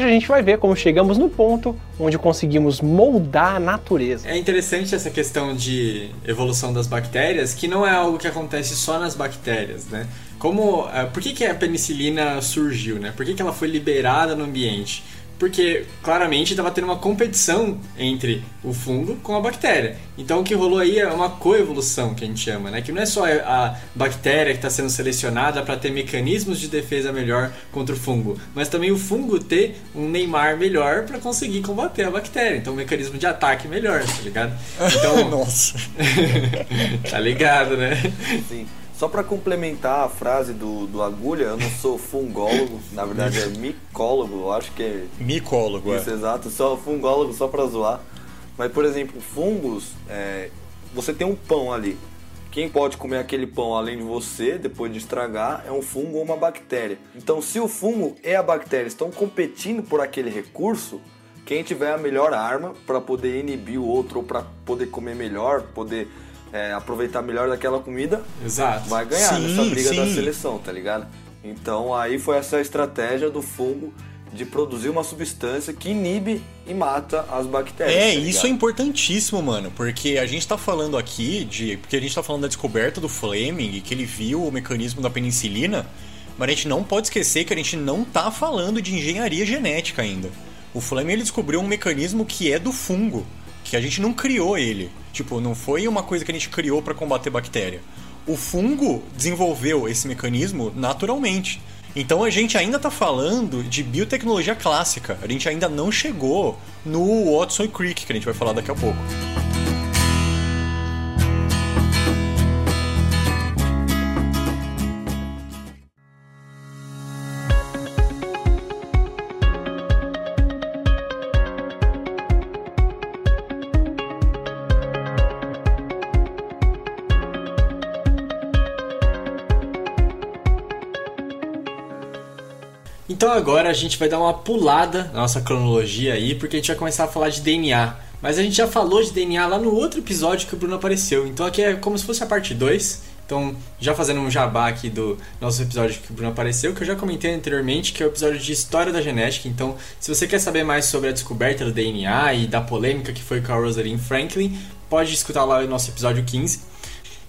F: Hoje a gente vai ver como chegamos no ponto onde conseguimos moldar a natureza.
E: É interessante essa questão de evolução das bactérias, que não é algo que acontece só nas bactérias, né? Como, uh, por que, que a penicilina surgiu, né? Por que, que ela foi liberada no ambiente? Porque claramente estava tendo uma competição entre o fungo com a bactéria. Então o que rolou aí é uma coevolução que a gente chama, né? Que não é só a bactéria que está sendo selecionada para ter mecanismos de defesa melhor contra o fungo, mas também o fungo ter um Neymar melhor para conseguir combater a bactéria. Então um mecanismo de ataque melhor, tá ligado? (laughs) Então,
B: nossa. (laughs)
E: tá ligado, né?
A: Sim. Só para complementar a frase do, do Agulha, eu não sou fungólogo, na verdade é micólogo, eu acho que é.
B: Micólogo,
A: Isso,
B: é.
A: exato, só fungólogo só pra zoar. Mas, por exemplo, fungos, é, você tem um pão ali. Quem pode comer aquele pão além de você, depois de estragar, é um fungo ou uma bactéria. Então, se o fungo e a bactéria estão competindo por aquele recurso, quem tiver a melhor arma para poder inibir o outro ou para poder comer melhor, poder é, aproveitar melhor daquela comida,
E: Exato.
A: vai ganhar
B: Sim,
A: nessa briga da
B: sim.
A: seleção, tá ligado? Então aí foi essa estratégia do fungo de produzir uma substância que inibe e mata as bactérias.
B: É,
A: tá
B: isso é importantíssimo, mano, porque a gente tá falando aqui de. Porque a gente tá falando da descoberta do Fleming, que ele viu o mecanismo da penicilina, mas a gente não pode esquecer que a gente não tá falando de engenharia genética ainda. O Fleming ele descobriu um mecanismo que é do fungo, que a gente não criou ele. Tipo, não foi uma coisa que a gente criou para combater bactéria. O fungo desenvolveu esse mecanismo naturalmente. Então a gente ainda tá falando de biotecnologia clássica. A gente ainda não chegou no Watson Creek, que a gente vai falar daqui a pouco.
E: A gente vai dar uma pulada na nossa cronologia aí, porque a gente vai começar a falar de DNA. Mas a gente já falou de DNA lá no outro episódio que o Bruno apareceu. Então aqui é como se fosse a parte 2. Então, já fazendo um jabá aqui do nosso episódio que o Bruno apareceu, que eu já comentei anteriormente, que é o episódio de História da Genética. Então, se você quer saber mais sobre a descoberta do DNA e da polêmica que foi com a Rosalind Franklin, pode escutar lá o nosso episódio 15.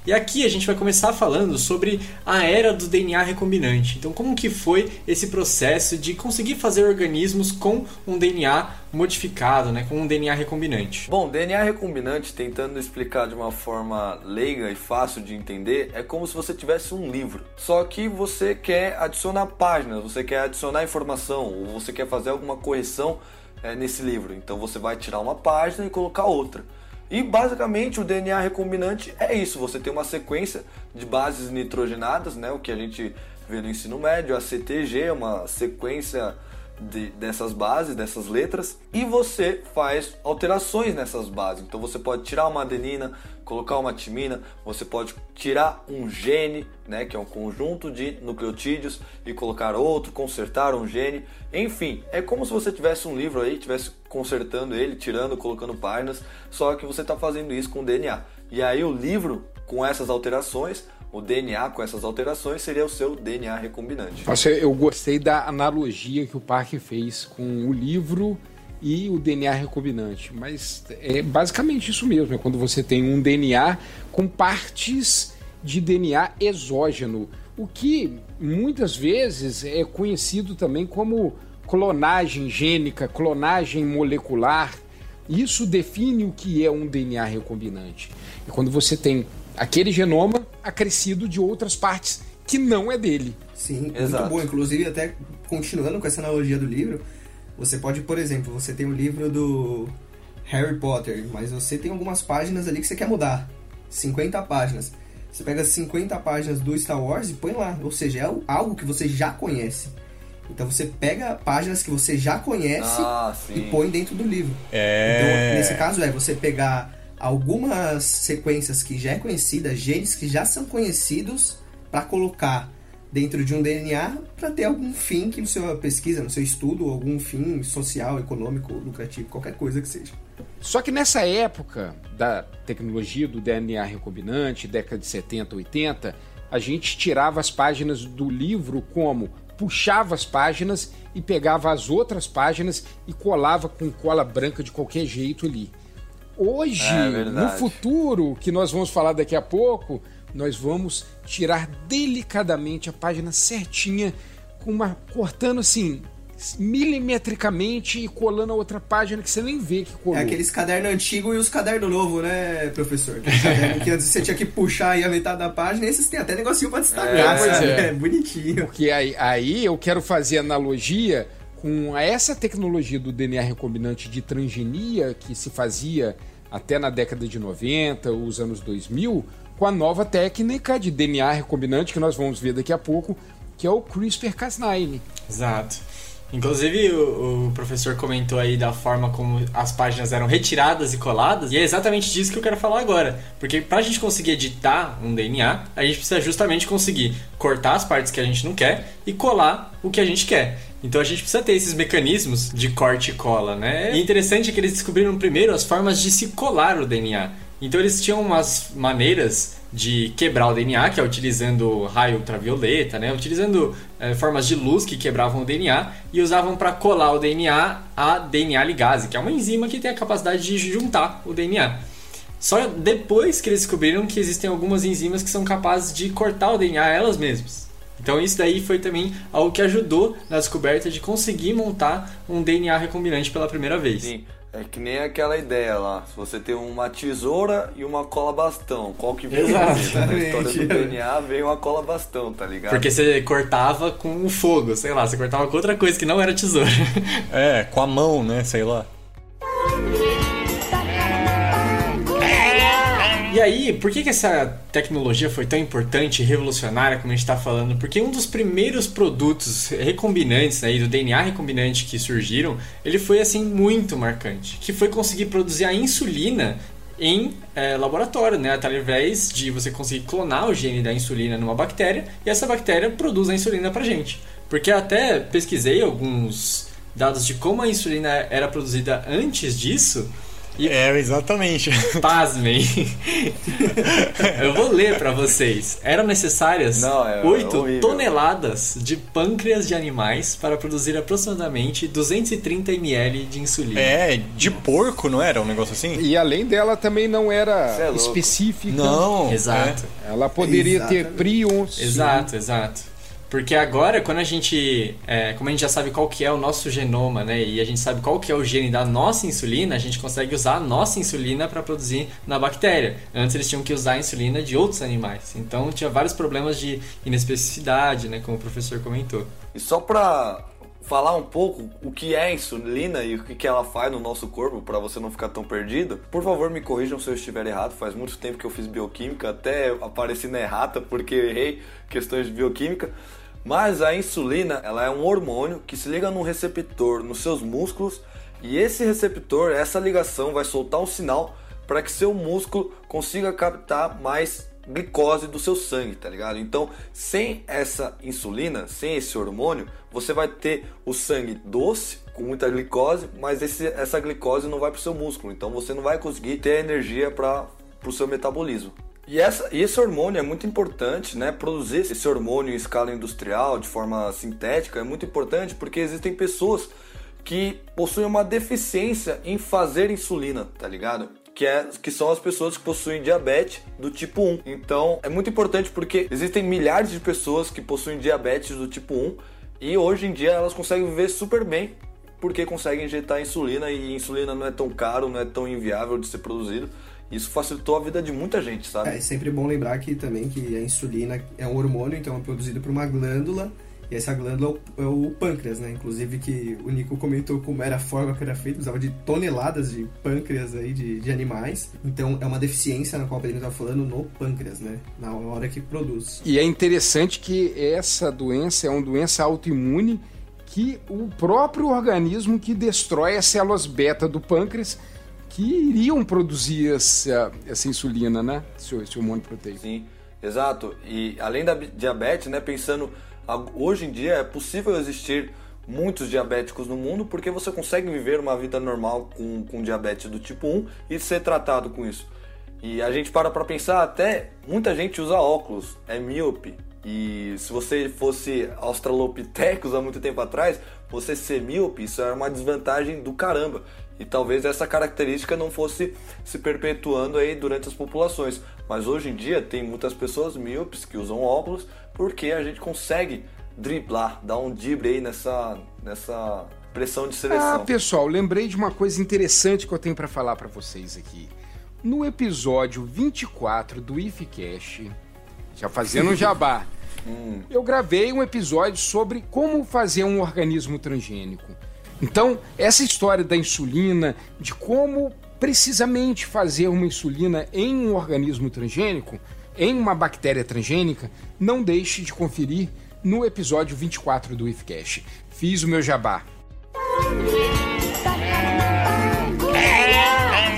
E: E aqui a gente vai começar falando sobre a era do DNA recombinante. Então, como que foi esse processo de conseguir fazer organismos com um DNA modificado, né, com um DNA recombinante?
A: Bom, DNA recombinante, tentando explicar de uma forma leiga e fácil de entender, é como se você tivesse um livro. Só que você quer adicionar páginas, você quer adicionar informação, ou você quer fazer alguma correção é, nesse livro. Então você vai tirar uma página e colocar outra. E basicamente o DNA recombinante é isso, você tem uma sequência de bases nitrogenadas, né, o que a gente vê no ensino médio, a CTG, uma sequência de, dessas bases, dessas letras, e você faz alterações nessas bases. Então você pode tirar uma adenina, colocar uma timina, você pode tirar um gene, né, que é um conjunto de nucleotídeos, e colocar outro, consertar um gene. Enfim, é como se você tivesse um livro aí, tivesse consertando ele, tirando, colocando páginas, só que você está fazendo isso com DNA. E aí o livro com essas alterações o DNA com essas alterações seria o seu DNA recombinante.
C: Eu gostei da analogia que o Parque fez com o livro e o DNA recombinante, mas é basicamente isso mesmo, é quando você tem um DNA com partes de DNA exógeno, o que muitas vezes é conhecido também como clonagem gênica, clonagem molecular. Isso define o que é um DNA recombinante. É quando você tem aquele genoma acrescido de outras partes que não é dele.
D: Sim,
A: Exato.
D: muito bom. Inclusive, até continuando com essa analogia do livro, você pode, por exemplo, você tem o livro do Harry Potter, mas você tem algumas páginas ali que você quer mudar. 50 páginas. Você pega as 50 páginas do Star Wars e põe lá. Ou seja, é algo que você já conhece. Então você pega páginas que você já conhece
A: Ah,
D: e põe dentro do livro.
B: É.
D: Então, nesse caso, é você pegar algumas sequências que já é conhecida, genes que já são conhecidos, para colocar dentro de um DNA para ter algum fim que no seu pesquisa, no seu estudo, algum fim social, econômico, lucrativo, qualquer coisa que seja.
C: Só que nessa época da tecnologia do DNA recombinante, década de 70, 80, a gente tirava as páginas do livro como puxava as páginas e pegava as outras páginas e colava com cola branca de qualquer jeito ali. Hoje,
A: É
C: no futuro, que nós vamos falar daqui a pouco, nós vamos tirar delicadamente a página certinha, com uma cortando assim milimetricamente e colando a outra página que você nem vê que colou.
D: É aqueles cadernos antigos e os cadernos novos, né, professor? Que antes você tinha que puxar aí a metade da página, e esses tem até negocinho pra destacar,
C: É, é.
D: É bonitinho.
C: Porque aí, aí eu quero fazer analogia com essa tecnologia do DNA recombinante de transgenia que se fazia até na década de 90, os anos 2000, com a nova técnica de DNA recombinante que nós vamos ver daqui a pouco, que é o CRISPR-Cas9.
E: Exato. Inclusive, o, o, professor comentou aí da forma como as páginas eram retiradas e coladas, e é exatamente disso que eu quero falar agora. Porque para a gente conseguir editar um DNA, a gente precisa justamente conseguir cortar as partes que a gente não quer e colar o que a gente quer. Então a gente precisa ter esses mecanismos de corte e cola, né? E interessante é que eles descobriram primeiro as formas de se colar o DNA. Então eles tinham umas maneiras de quebrar o DNA, que é utilizando raio ultravioleta, né? utilizando é, formas de luz que quebravam o DNA e usavam para colar o DNA a DNA ligase, que é uma enzima que tem a capacidade de juntar o DNA. Só depois que eles descobriram que existem algumas enzimas que são capazes de cortar o DNA elas mesmas. Então isso daí foi também algo que ajudou na descoberta de conseguir montar um DNA recombinante pela primeira vez.
A: Sim. É que nem aquela ideia lá. Se você tem uma tesoura e uma cola bastão, qual que veio
E: Exatamente.
A: Na história do DNA veio uma cola bastão, tá ligado?
E: Porque você cortava com o fogo, sei lá, você cortava com outra coisa que não era tesoura.
B: É, com a mão, né? Sei lá. (laughs)
E: E aí, por que, que essa tecnologia foi tão importante e revolucionária como a gente está falando? Porque um dos primeiros produtos recombinantes aí do DNA recombinante que surgiram, ele foi assim muito marcante, que foi conseguir produzir a insulina em é, laboratório, né? Através de você conseguir clonar o gene da insulina numa bactéria e essa bactéria produz a insulina pra gente. Porque eu até pesquisei alguns dados de como a insulina era produzida antes disso
B: e... É, exatamente.
E: Pasmem. (laughs) Eu vou ler para vocês. Eram necessárias
A: Não, é,
E: 8 é toneladas de pâncreas de animais para produzir aproximadamente 230 ml de insulina.
B: É, de porco, não era um negócio assim?
C: E além dela também não era é específica.
B: Não.
E: Exato.
C: É. Ela poderia Exatamente. ter prions.
E: Exato, exato. Porque agora, quando a gente. É, como a gente já sabe qual que é o nosso genoma, né? E a gente sabe qual que é o gene da nossa insulina, a gente consegue usar a nossa insulina para produzir na bactéria. Antes eles tinham que usar a insulina de outros animais. Então tinha vários problemas de inespecificidade, né? Como o professor comentou.
A: E só para falar um pouco o que é a insulina e o que ela faz no nosso corpo para você não ficar tão perdido. Por favor, me corrijam se eu estiver errado. Faz muito tempo que eu fiz bioquímica, até apareci na errata porque errei questões de bioquímica. Mas a insulina, ela é um hormônio que se liga num receptor nos seus músculos e esse receptor, essa ligação vai soltar um sinal para que seu músculo consiga captar mais glicose do seu sangue, tá ligado? Então, sem essa insulina, sem esse hormônio, você vai ter o sangue doce, com muita glicose, mas esse, essa glicose não vai para o seu músculo, então você não vai conseguir ter energia para o seu metabolismo. E, essa, e esse hormônio é muito importante, né? Produzir esse hormônio em escala industrial, de forma sintética, é muito importante porque existem pessoas que possuem uma deficiência em fazer insulina, tá ligado? Que, é, que são as pessoas que possuem diabetes do tipo 1. Então é muito importante porque existem milhares de pessoas que possuem diabetes do tipo 1 e hoje em dia elas conseguem viver super bem porque conseguem injetar insulina e insulina não é tão caro, não é tão inviável de ser produzido. Isso facilitou a vida de muita gente, sabe?
D: É, é sempre bom lembrar que também que a insulina é um hormônio, então é produzido por uma glândula e essa glândula é o, é o, pâncreas, né? Inclusive que o Nico comentou como era a forma que era feita, usava de toneladas de pâncreas aí de, de animais. Então é uma deficiência na qual o Pedro estava falando no pâncreas, né? Na hora que produz.
C: E é interessante que essa doença é uma doença autoimune que o próprio organismo que destrói as células beta do pâncreas que iriam produzir essa, essa insulina, né? Esse, esse hormônio proteico.
A: Sim, exato. E além da diabetes, né? Pensando, hoje em dia é possível existir muitos diabéticos no mundo porque você consegue viver uma vida normal com, com diabetes do tipo 1 e ser tratado com isso. E a gente para para pensar até, muita gente usa óculos, é míope. E se você fosse australopithecus há muito tempo atrás, você ser míope, isso era uma desvantagem do caramba e talvez essa característica não fosse se perpetuando aí durante as populações. Mas hoje em dia tem muitas pessoas míopes que usam óculos porque a gente consegue driblar, dar um drible aí nessa, nessa pressão de seleção.
C: Ah, pessoal, lembrei de uma coisa interessante que eu tenho para falar para vocês aqui. No episódio 24 do IFCast, já fazendo um jabá, (laughs) hum. eu gravei um episódio sobre como fazer um organismo transgênico. Então, essa história da insulina, de como precisamente fazer uma insulina em um organismo transgênico, em uma bactéria transgênica, não deixe de conferir no episódio 24 do IFCast. Fiz o meu jabá.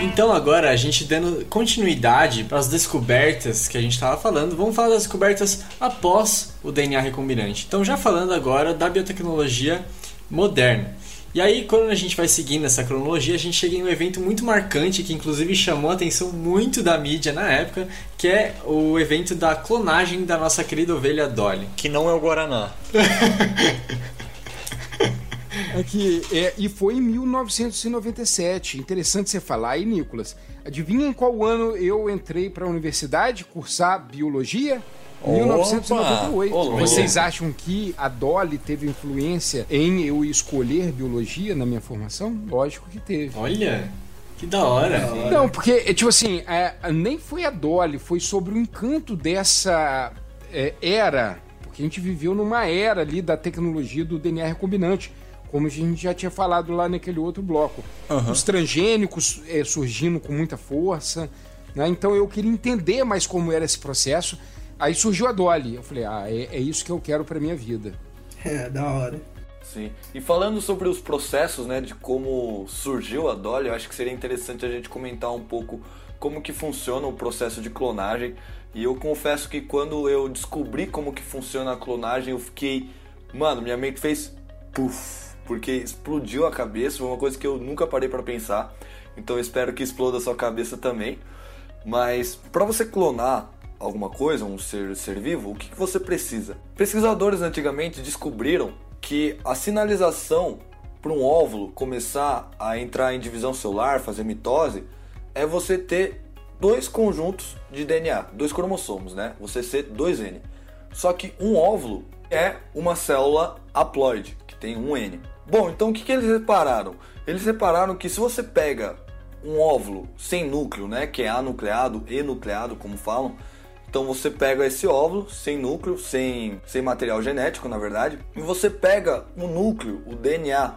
E: Então agora a gente dando continuidade para as descobertas que a gente estava falando, vamos falar das descobertas após o DNA recombinante. Então já falando agora da biotecnologia moderna. E aí, quando a gente vai seguindo essa cronologia, a gente chega em um evento muito marcante que, inclusive, chamou a atenção muito da mídia na época, que é o evento da clonagem da nossa querida ovelha Dolly.
B: Que não é o Guaraná.
C: É que, é, e foi em 1997. Interessante você falar aí, Nicolas. Adivinha em qual ano eu entrei para a universidade cursar biologia? 1998. Opa! Vocês acham que a Dolly teve influência em eu escolher biologia na minha formação? Lógico que teve.
E: Olha! Que da hora.
C: Não, porque, é, tipo assim, é, nem foi a Dolly, foi sobre o encanto dessa é, era. Porque a gente viveu numa era ali da tecnologia do DNA recombinante como a gente já tinha falado lá naquele outro bloco. Uhum. Os transgênicos é, surgindo com muita força. Né? Então eu queria entender mais como era esse processo. Aí surgiu a Dolly. Eu falei, ah, é, é isso que eu quero para minha vida. (laughs)
D: É, da hora.
A: Sim. E falando sobre os processos, né, de como surgiu a Dolly, eu acho que seria interessante a gente comentar um pouco como que funciona o processo de clonagem. E eu confesso que quando eu descobri como que funciona a clonagem, eu fiquei, mano, minha mente fez puff porque explodiu a cabeça, foi uma coisa que eu nunca parei para pensar. Então eu espero que exploda a sua cabeça também. Mas para você clonar alguma coisa, um ser, ser vivo, o que, que você precisa? Pesquisadores antigamente descobriram que a sinalização para um óvulo começar a entrar em divisão celular, fazer mitose, é você ter dois conjuntos de DNA, dois cromossomos, né? Você ser 2N. Só que um óvulo é uma célula haploide, que tem um N. Bom, então o que, que eles repararam? Eles repararam que se você pega um óvulo sem núcleo, né, que é anucleado, enucleado, como falam, então você pega esse óvulo sem núcleo, sem, sem material genético, na verdade, e você pega o núcleo, o DNA,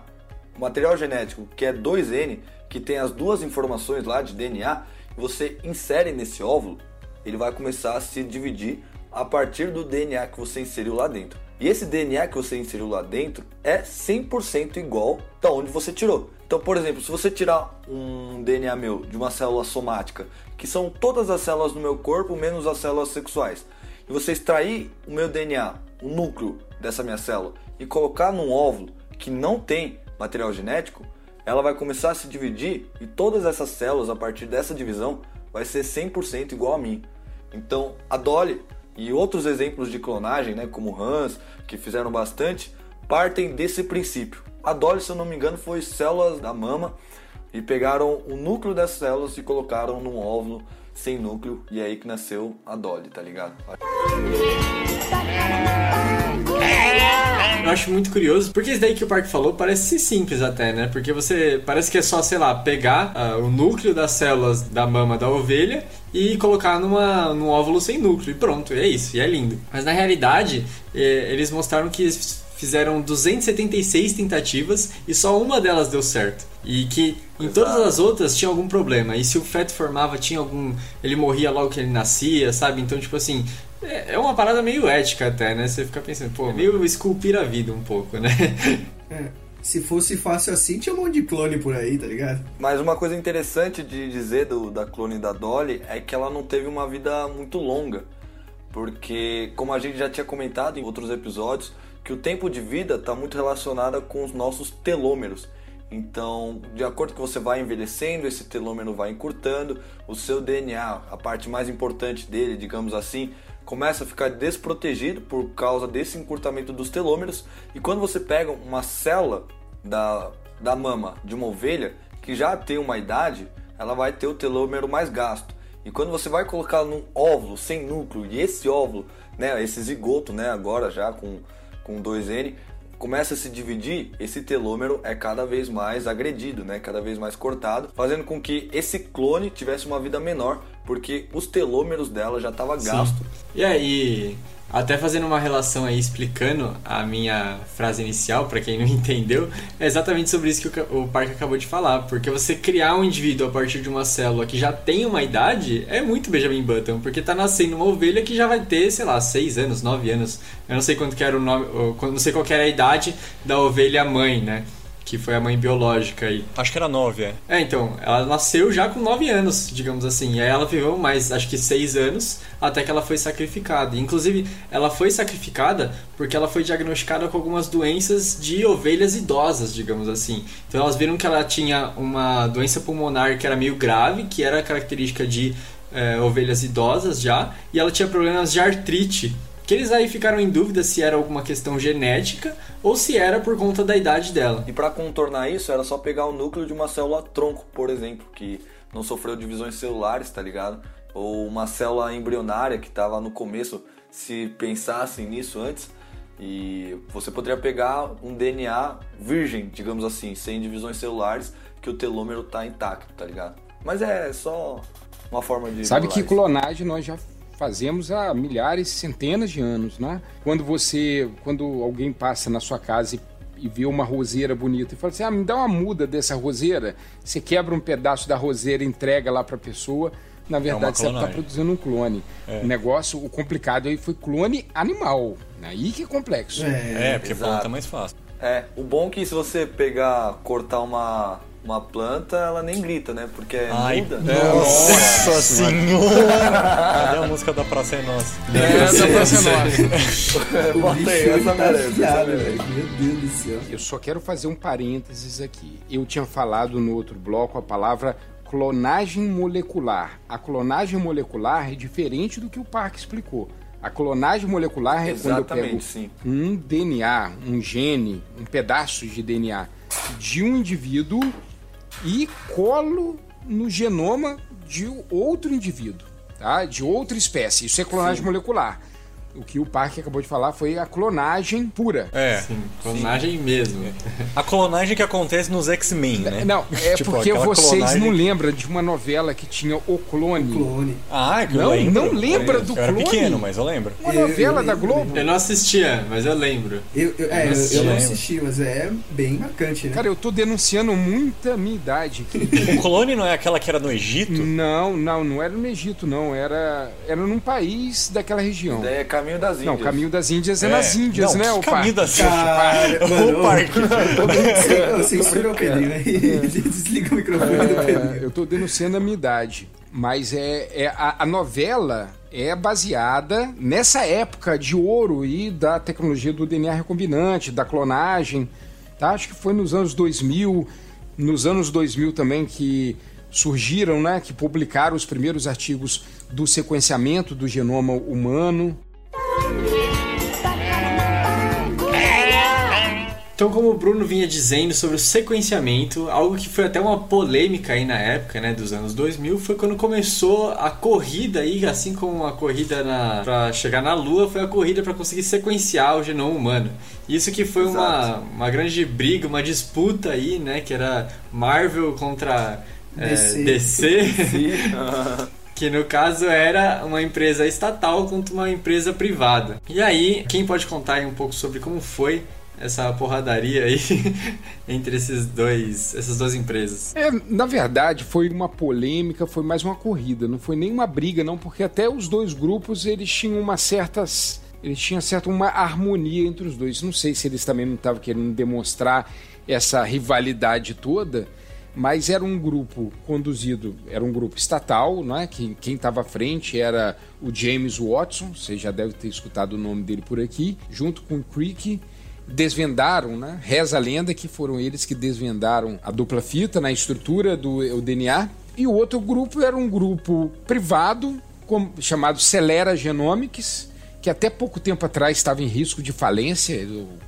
A: o material genético, que é 2N, que tem as duas informações lá de DNA, e você insere nesse óvulo, ele vai começar a se dividir a partir do DNA que você inseriu lá dentro. E esse DNA que você inseriu lá dentro é 100% igual da onde você tirou. Então, por exemplo, se você tirar um DNA meu de uma célula somática, que são todas as células do meu corpo menos as células sexuais, e você extrair o meu DNA, o núcleo dessa minha célula, e colocar num óvulo que não tem material genético, ela vai começar a se dividir e todas essas células, a partir dessa divisão, vai ser 100% igual a mim. Então, a Dolly e outros exemplos de clonagem, né, como Hans, que fizeram bastante, partem desse princípio. A Dolly, se eu não me engano, foi células da mama e pegaram o núcleo dessas células e colocaram num óvulo sem núcleo e é aí que nasceu a Dolly, tá ligado?
E: Eu acho muito curioso, porque isso daí que o Park falou parece simples até, né? Porque você parece que é só, sei lá, pegar uh, o núcleo das células da mama da ovelha e colocar numa, num óvulo sem núcleo e pronto, e é isso, e é lindo. Mas na realidade, eh, eles mostraram que fizeram 276 tentativas e só uma delas deu certo. E que em todas as outras tinha algum problema. E se o feto formava, tinha algum. Ele morria logo que ele nascia, sabe? Então, tipo assim. É, é uma parada meio ética até, né? Você fica pensando, pô, meio esculpir a vida um pouco, né? (laughs)
D: É. Se fosse fácil assim, tinha um monte de clone por aí, tá ligado?
A: Mas uma coisa interessante de dizer do, da clone da Dolly é que ela não teve uma vida muito longa. Porque, como a gente já tinha comentado em outros episódios, que o tempo de vida está muito relacionado com os nossos telômeros. Então, de acordo que você vai envelhecendo, esse telômero vai encurtando, o seu DNA, a parte mais importante dele, digamos assim, começa a ficar desprotegido por causa desse encurtamento dos telômeros. E quando você pega uma célula da, da mama de uma ovelha que já tem uma idade, ela vai ter o telômero mais gasto. E quando você vai colocar num óvulo sem núcleo, e esse óvulo, né, esse zigoto, né, agora já com com 2N, começa a se dividir, esse telômero é cada vez mais agredido, né? cada vez mais cortado, fazendo com que esse clone tivesse uma vida menor, porque os telômeros dela já estavam gastos.
E: E aí, Até fazendo uma relação aí, explicando a minha frase inicial, para quem não (laughs) entendeu, é exatamente sobre isso que o Parque acabou de falar. Porque você criar um indivíduo a partir de uma célula que já tem uma idade é muito Benjamin Button, porque tá nascendo uma ovelha que já vai ter, sei lá, 6 anos, 9 anos. Eu não sei quanto que era o nome, não sei qual era a idade da ovelha mãe, né? Que foi a mãe biológica aí.
B: Acho que era nove, é.
E: É, então, ela nasceu já com nove anos, digamos assim. E aí ela viveu mais, acho que seis anos, até que ela foi sacrificada. Inclusive, ela foi sacrificada porque ela foi diagnosticada com algumas doenças de ovelhas idosas, digamos assim. Então elas viram que ela tinha uma doença pulmonar que era meio grave, que era característica de é, ovelhas idosas já, e ela tinha problemas de artrite que eles aí ficaram em dúvida se era alguma questão genética ou se era por conta da idade dela.
A: E para contornar isso, era só pegar o núcleo de uma célula tronco, por exemplo, que não sofreu divisões celulares, tá ligado? Ou uma célula embrionária que estava no começo, se pensassem nisso antes, e você poderia pegar um DNA virgem, digamos assim, sem divisões celulares, que o telômero tá intacto, tá ligado? Mas é só uma forma de.
C: Sabe que clonagem nós já fazemos há milhares, centenas de anos, né? Quando você, quando alguém passa na sua casa e e vê uma roseira bonita e fala assim: ah, me dá uma muda dessa roseira. Você quebra um pedaço da roseira, entrega lá para a pessoa. Na é verdade, é você está produzindo um clone. É. O negócio, o complicado aí foi clone animal. Aí que é complexo.
B: É, é porque planta é mais fácil.
A: É, o bom é que se você pegar, cortar uma, uma planta, ela nem grita, né? Porque é Ai, muda.
B: Nossa senhora! Cadê a música da Praça é Nossa?
C: É, da Praça é Nossa. (laughs)
D: Bota aí, essa merece. Meu Deus do céu.
C: Eu só quero fazer um parênteses aqui. Eu tinha falado no outro bloco a palavra clonagem molecular. A clonagem molecular é diferente do que o Park explicou. A clonagem molecular é quando eu pego sim. um DNA, um gene, um pedaço de DNA de um indivíduo e colo no genoma de outro indivíduo, tá? De outra espécie. Isso é clonagem Sim. molecular o que o Parque acabou de falar foi a clonagem pura.
E: É. Sim, clonagem Sim. mesmo.
B: A clonagem que acontece nos X-Men, né?
C: Não, (laughs) é tipo, porque vocês clonagem... não lembram de uma novela que tinha O Clone.
D: O clone.
B: Ah, é que
C: não,
B: eu lembro.
C: Não lembra do
B: eu
C: Clone?
B: Eu era pequeno, mas eu lembro.
C: Uma novela
D: eu,
C: da Globo.
E: Eu não assistia, mas eu lembro.
D: Eu, eu, é, eu, eu não assisti, mas é bem marcante, né?
C: Cara, eu tô denunciando muita minha idade aqui. (laughs)
B: o Clone não é aquela que era no Egito?
C: Não, não, não era no Egito, não. Era, era num país daquela região.
A: É caminho das
C: não, caminho das Índias é, é nas Índias,
B: não,
C: né? O
B: caminho das Índias.
A: o parque. (laughs)
D: Você inspirou o Pedrinho, né? (laughs) Desliga o microfone do Pedrinho.
C: Eu tô denunciando a minha idade. Mas é, é a, a novela é baseada nessa época de ouro e da tecnologia do DNA recombinante, da clonagem. Tá? Acho que foi nos anos 2000, nos anos 2000 também que surgiram, né, que publicaram os primeiros artigos do sequenciamento do genoma humano.
E: Então, como o Bruno vinha dizendo sobre o sequenciamento, algo que foi até uma polêmica aí na época, né, dos anos 2000, foi quando começou a corrida aí, assim como a corrida para chegar na Lua, foi a corrida para conseguir sequenciar o genoma humano. Isso que foi uma, uma grande briga, uma disputa aí, né, que era Marvel contra é, DC. DC. (laughs) que no caso era uma empresa estatal contra uma empresa privada. E aí, quem pode contar aí um pouco sobre como foi essa porradaria aí (laughs) entre esses dois, essas duas empresas?
C: É, na verdade, foi uma polêmica, foi mais uma corrida, não foi nem uma briga não, porque até os dois grupos eles tinham uma certas eles tinham certa uma harmonia entre os dois. Não sei se eles também não estavam querendo demonstrar essa rivalidade toda, mas era um grupo conduzido, era um grupo estatal, né? que quem estava à frente era o James Watson, você já deve ter escutado o nome dele por aqui, junto com o Crick, desvendaram, né? reza a lenda que foram eles que desvendaram a dupla fita na estrutura do DNA, e o outro grupo era um grupo privado, chamado Celera Genomics, que até pouco tempo atrás estava em risco de falência,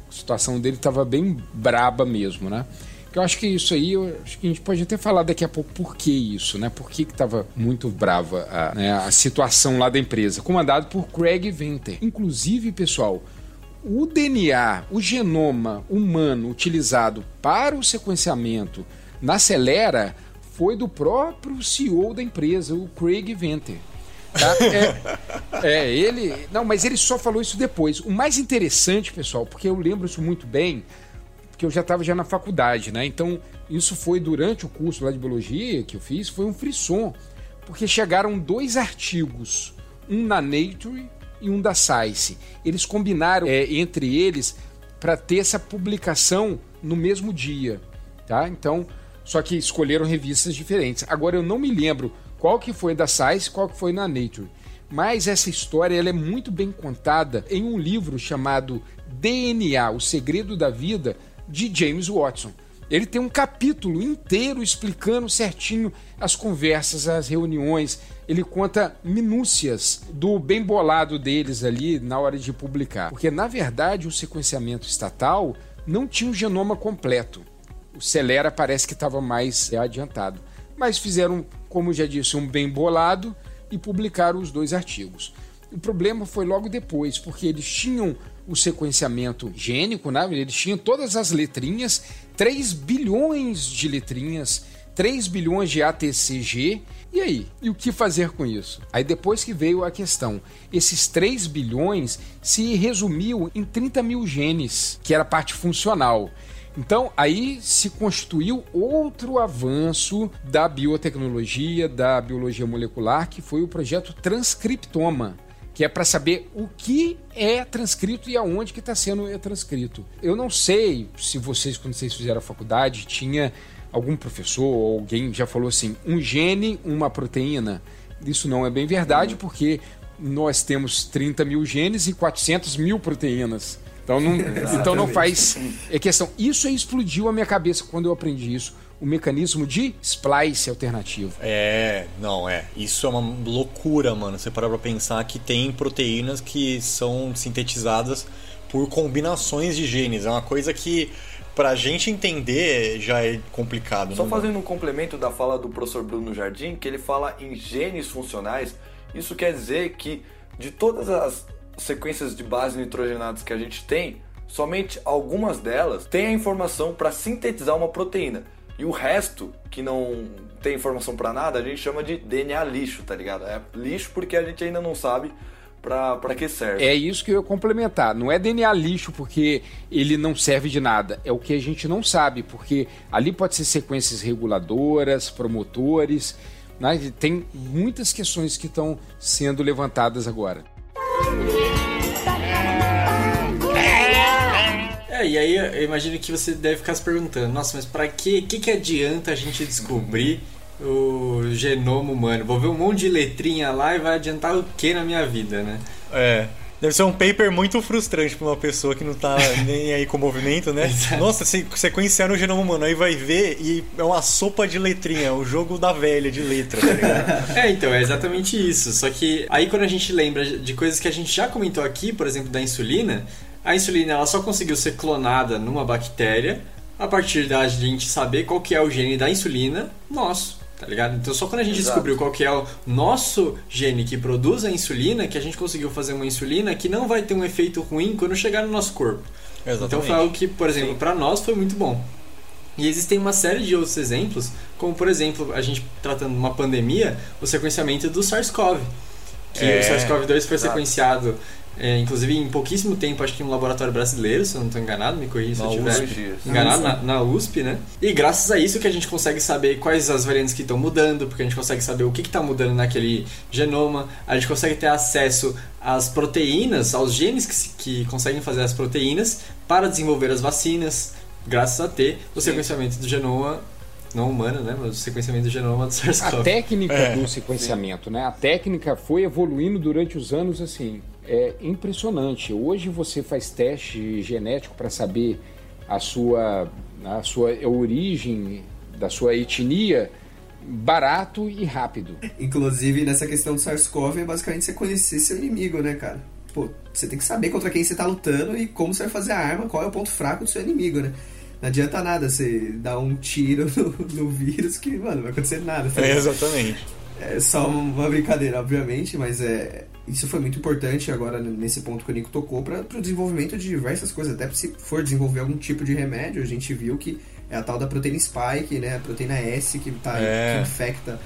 C: a situação dele estava bem braba mesmo, né? Eu acho que isso aí, eu acho que a gente pode até falar daqui a pouco por que isso, né? Por que estava muito brava a, né, a situação lá da empresa, comandado por Craig Venter. Inclusive, pessoal, o DNA, o genoma humano utilizado para o sequenciamento na Celera foi do próprio CEO da empresa, o Craig Venter. Tá? É, é, ele. Não, mas ele só falou isso depois. O mais interessante, pessoal, porque eu lembro isso muito bem, porque eu já estava já na faculdade, né? Então, isso foi durante o curso lá de biologia que eu fiz, foi um frisson, porque chegaram dois artigos, um na Nature e um da Science. Eles combinaram é, entre eles para ter essa publicação no mesmo dia, tá? Então, só que escolheram revistas diferentes. Agora eu não me lembro qual que foi da Science, qual que foi na Nature. Mas essa história ela é muito bem contada em um livro chamado DNA, O Segredo da Vida, de James Watson. Ele tem um capítulo inteiro explicando certinho as conversas, as reuniões. Ele conta minúcias do bem bolado deles ali na hora de publicar. Porque, na verdade, o sequenciamento estatal não tinha um genoma completo. O Celera parece que estava mais adiantado. Mas fizeram, como já disse, um bem bolado e publicaram os dois artigos. O problema foi logo depois, porque eles tinham o sequenciamento gênico, né? eles tinham todas as letrinhas, 3 bilhões de letrinhas, 3 bilhões de ATCG. E aí? E o que fazer com isso? Aí depois que veio a questão, esses 3 bilhões se resumiu em 30 mil genes, que era a parte funcional. Então, aí se constituiu outro avanço da biotecnologia, da biologia molecular, que foi o projeto Transcriptoma que é para saber o que é transcrito e aonde que está sendo transcrito. Eu não sei se vocês, quando vocês fizeram a faculdade, tinha algum professor ou alguém já falou assim, um gene, uma proteína. Isso não é bem verdade, uhum. porque nós temos 30 mil genes e 400 mil proteínas. Então não, (laughs) então não faz é questão. Isso aí explodiu a minha cabeça quando eu aprendi isso o mecanismo de splice alternativo.
B: É, não, é. Isso é uma loucura, mano. Você parar pra pensar que tem proteínas que são sintetizadas por combinações de genes. É uma coisa que pra gente entender já é complicado.
A: Só né, fazendo um complemento da fala do professor Bruno Jardim, que ele fala em genes funcionais, isso quer dizer que de todas as sequências de base nitrogenadas que a gente tem, somente algumas delas têm a informação para sintetizar uma proteína. E o resto, que não tem informação para nada, a gente chama de DNA lixo, tá ligado? É lixo porque a gente ainda não sabe para que serve.
C: É isso que eu ia complementar. Não é DNA lixo porque ele não serve de nada. É o que a gente não sabe, porque ali pode ser sequências reguladoras, promotores. Né? Tem muitas questões que estão sendo levantadas agora.
E: E aí eu imagino que você deve ficar se perguntando, nossa, mas para que, que que adianta a gente descobrir o genoma humano? Vou ver um monte de letrinha lá e vai adiantar o que na minha vida, né?
B: É. Deve ser um paper muito frustrante para uma pessoa que não tá nem aí com o movimento, né? (laughs) Nossa, se sequenciar o genoma humano, aí vai ver e é uma sopa de letrinha, é o jogo da velha de letra, tá ligado? (laughs)
E: é, então, é exatamente isso. Só que aí quando a gente lembra de coisas que a gente já comentou aqui, por exemplo, da insulina, a insulina ela só conseguiu ser clonada numa bactéria a partir da gente saber qual que é o gene da insulina nosso, tá ligado? Então só quando a gente Exato. descobriu qual que é o nosso gene que produz a insulina que a gente conseguiu fazer uma insulina que não vai ter um efeito ruim quando chegar no nosso corpo. Exatamente. Então foi algo que, por exemplo, para nós foi muito bom. E existem uma série de outros exemplos, como por exemplo, a gente tratando uma pandemia, o sequenciamento do SARS-CoV. Que é, o SARS-CoV-2 foi sequenciado é, inclusive, em pouquíssimo tempo, acho que em um laboratório brasileiro, se eu não estou enganado, me corrija se na eu estiver enganado, na, na, USP, né? E graças a isso que a gente consegue saber quais as variantes que estão mudando, porque a gente consegue saber o que está mudando naquele genoma, a gente consegue ter acesso às proteínas, aos genes que, que conseguem fazer as proteínas para desenvolver as vacinas, graças a ter o sequenciamento do genoma não humano, né? Mas o sequenciamento do genoma do SARS-CoV.
C: A técnica é. do sequenciamento, Sim. né? A técnica foi evoluindo durante os anos, assim, é impressionante. Hoje você faz teste genético para saber a sua, a sua origem, da sua etnia, barato e rápido.
D: Inclusive, nessa questão do SARS-CoV, é basicamente você conhecer seu inimigo, né, cara? Pô, você tem que saber contra quem você está lutando e como você vai fazer a arma, qual é o ponto fraco do seu inimigo, né? Não adianta nada você dar um tiro no, no vírus que, mano, não vai acontecer nada.
B: Tá é, exatamente.
D: É só uma brincadeira, obviamente, mas é, isso foi muito importante agora nesse ponto que o Nico tocou para o desenvolvimento de diversas coisas. Até se for desenvolver algum tipo de remédio, a gente viu que é a tal da proteína spike, né? A proteína S que, tá, é. que infecta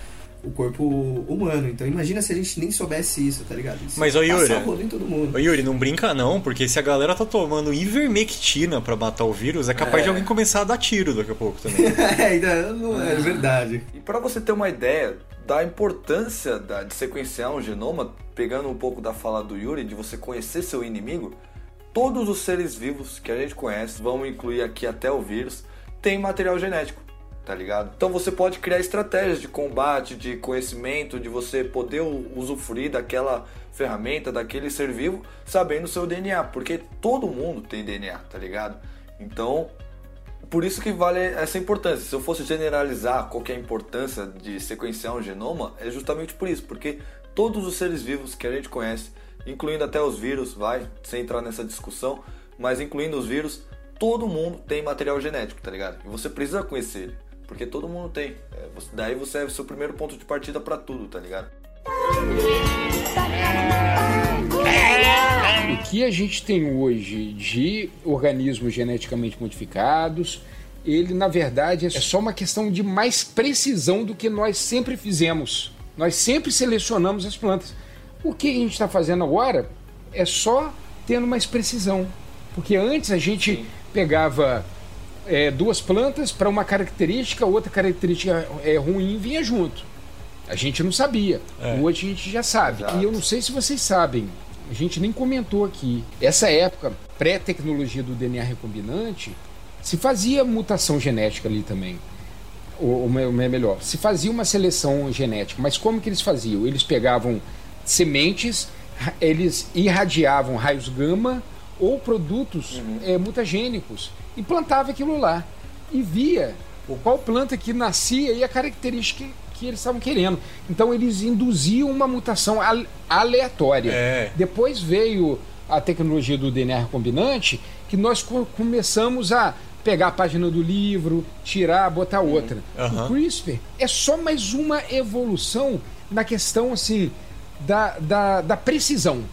D: o corpo humano. Então imagina se a gente nem soubesse isso, tá ligado? Isso
B: Mas, ô Yuri,
D: em todo mundo.
B: Ô Yuri, não brinca não, porque se a galera tá tomando ivermectina para matar o vírus, é capaz é. de alguém começar a dar tiro daqui a pouco também. (laughs)
D: é, então, não é, é verdade.
A: E para você ter uma ideia da importância da, de sequenciar um genoma, pegando um pouco da fala do Yuri, de você conhecer seu inimigo, todos os seres vivos que a gente conhece, vamos incluir aqui até o vírus, tem material genético tá ligado? Então você pode criar estratégias de combate, de conhecimento, de você poder usufruir daquela ferramenta, daquele ser vivo, sabendo seu DNA, porque todo mundo tem DNA, tá ligado? Então, por isso que vale essa importância. Se eu fosse generalizar qual é a importância de sequenciar um genoma, é justamente por isso, porque todos os seres vivos que a gente conhece, incluindo até os vírus, vai, sem entrar nessa discussão, mas incluindo os vírus, todo mundo tem material genético, tá ligado? E você precisa conhecer ele. Porque todo mundo tem. É, daí você é o seu primeiro ponto de partida para tudo, tá ligado?
C: O que a gente tem hoje de organismos geneticamente modificados, ele na verdade é só uma questão de mais precisão do que nós sempre fizemos. Nós sempre selecionamos as plantas. O que a gente está fazendo agora é só tendo mais precisão. Porque antes a gente Sim. pegava é, duas plantas para uma característica, outra característica é, ruim vinha junto. A gente não sabia. É. Hoje a gente já sabe. Exato. E eu não sei se vocês sabem, a gente nem comentou aqui. Essa época, pré-tecnologia do DNA recombinante, se fazia mutação genética ali também. Ou, ou melhor, se fazia uma seleção genética. Mas como que eles faziam? Eles pegavam sementes, eles irradiavam raios gama ou produtos uhum. é, mutagênicos e plantava aquilo lá e via qual planta que nascia e a característica que eles estavam querendo. Então eles induziam uma mutação aleatória. É. Depois veio a tecnologia do DNA recombinante, que nós começamos a pegar a página do livro, tirar, botar outra. Uhum. O CRISPR é só mais uma evolução na questão assim da, da, da precisão.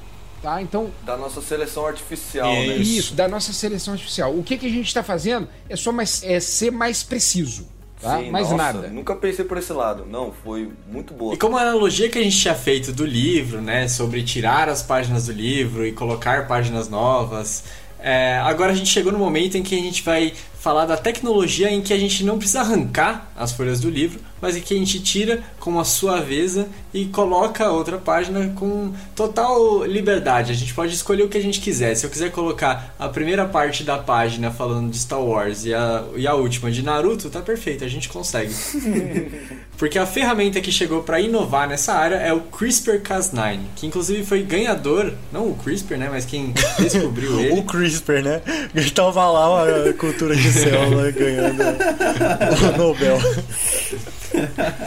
C: Tá? Então,
A: da nossa seleção artificial,
C: né? Isso, da nossa seleção artificial. O que, que a gente está fazendo é só mais, é ser mais preciso. Tá? Sim, mais nossa, nada.
A: Nunca pensei por esse lado. Não, foi muito boa.
E: E como a analogia que a gente tinha feito do livro, né? Sobre tirar as páginas do livro e colocar páginas novas. É, agora a gente chegou no momento em que a gente vai falar da tecnologia em que a gente não precisa arrancar as folhas do livro, mas em que a gente tira com uma suaveza e coloca outra página com total liberdade. A gente pode escolher o que a gente quiser. Se eu quiser colocar a primeira parte da página falando de Star Wars e a, e a última de Naruto, tá perfeito, a gente consegue. (laughs) Porque a ferramenta que chegou para inovar nessa área é o CRISPR-Cas9, que inclusive foi ganhador, não o CRISPR, né, mas quem descobriu (laughs) ele.
B: o CRISPR, né? Ele tava lá a cultura de célula ganhando o Nobel.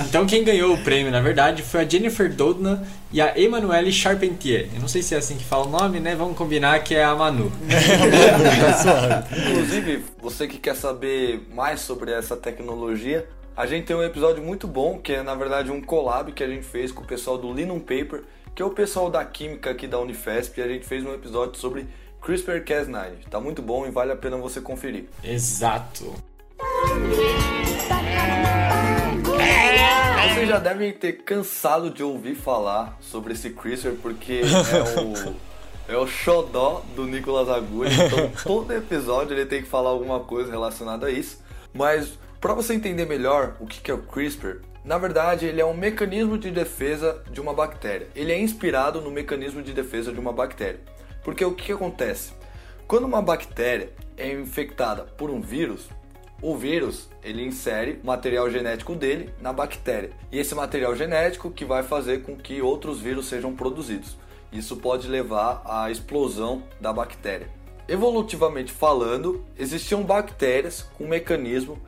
E: Então quem ganhou o prêmio, na verdade, foi a Jennifer Doudna e a Emmanuelle Charpentier. Eu não sei se é assim que fala o nome, né? Vamos combinar que é a Manu. (laughs)
A: Inclusive, você que quer saber mais sobre essa tecnologia, a gente tem um episódio muito bom, que é na verdade um collab que a gente fez com o pessoal do Linum Paper, que é o pessoal da química aqui da Unifesp, e a gente fez um episódio sobre CRISPR-Cas9. Tá muito bom e vale a pena você conferir.
E: Exato.
A: Vocês já devem ter cansado de ouvir falar sobre esse CRISPR porque é o, é o xodó do Nicolas Agulha. Então todo episódio ele tem que falar alguma coisa relacionada a isso. Mas para você entender melhor o que é o CRISPR, na verdade ele é um mecanismo de defesa de uma bactéria. Ele é inspirado no mecanismo de defesa de uma bactéria. Porque o que acontece? Quando uma bactéria é infectada por um vírus, o vírus ele insere o material genético dele na bactéria. E esse material genético que vai fazer com que outros vírus sejam produzidos. Isso pode levar à explosão da bactéria. Evolutivamente falando, existiam bactérias com um mecanismo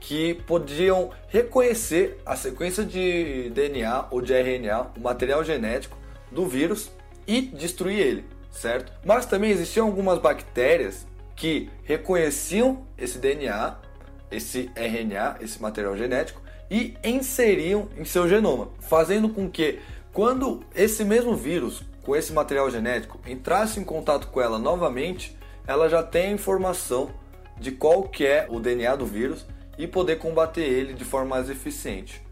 A: que podiam reconhecer a sequência de DNA ou de RNA, o material genético do vírus e destruir ele certo? Mas também existiam algumas bactérias que reconheciam esse DNA, esse RNA, esse material genético e inseriam em seu genoma, fazendo com que quando esse mesmo vírus com esse material genético entrasse em contato com ela novamente, ela já tem a informação de qual que é o DNA do vírus e poder combater ele de forma mais eficiente.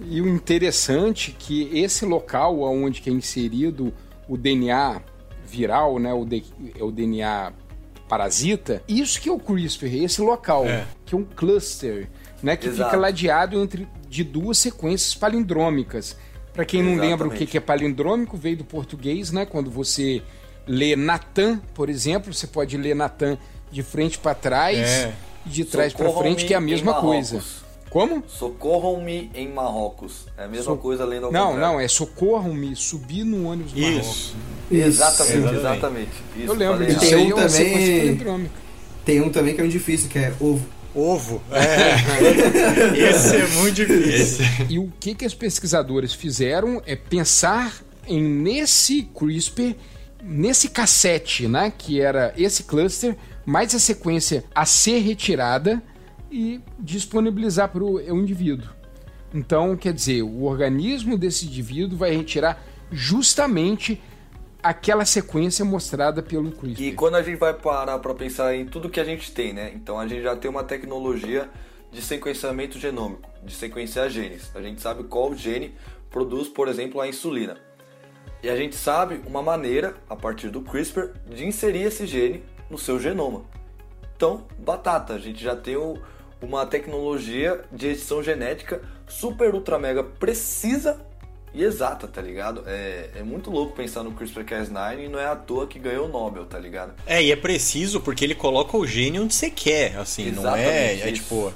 C: E o interessante é que esse local onde é inserido o DNA viral, né, o, de, é o DNA parasita, isso que é o CRISPR, esse local, é. que é um cluster, né, que Exato. fica ladeado entre de duas sequências palindrômicas. Para quem não Exatamente. lembra o que é palindrômico, veio do português, né? Quando você lê Natan, por exemplo, você pode ler Natan de frente para trás é. e de trás para frente, que é a mesma coisa. Como?
A: Socorram-me em Marrocos. É a mesma so... coisa lendo ao
C: Não, contrário. não, é socorram-me, subir no ônibus
A: Isso. Marrocos. Exatamente, exatamente. exatamente.
C: Isso, Eu lembro disso. Tem um também.
D: Tem um também que é um difícil, que é ovo.
B: Ovo. É. (laughs) Esse é muito difícil.
C: E o que, que as pesquisadores fizeram é pensar em nesse CRISPR, nesse cassete, né, que era esse cluster, mais a sequência a ser retirada e disponibilizar para o indivíduo. Então, quer dizer, o organismo desse indivíduo vai retirar justamente aquela sequência mostrada pelo CRISPR.
A: E quando a gente vai parar para pensar em tudo que a gente tem, né? Então a gente já tem uma tecnologia de sequenciamento genômico, de sequenciar genes. A gente sabe qual gene produz, por exemplo, a insulina. E a gente sabe uma maneira, a partir do CRISPR, de inserir esse gene no seu genoma. Então, batata, a gente já tem uma tecnologia de edição genética super ultra mega precisa e exata, tá ligado? É, é muito louco pensar no CRISPR-Cas9 e não é à toa que ganhou o Nobel, tá ligado?
B: É, e é preciso porque ele coloca o gene onde você quer, assim, Exatamente não é, é tipo...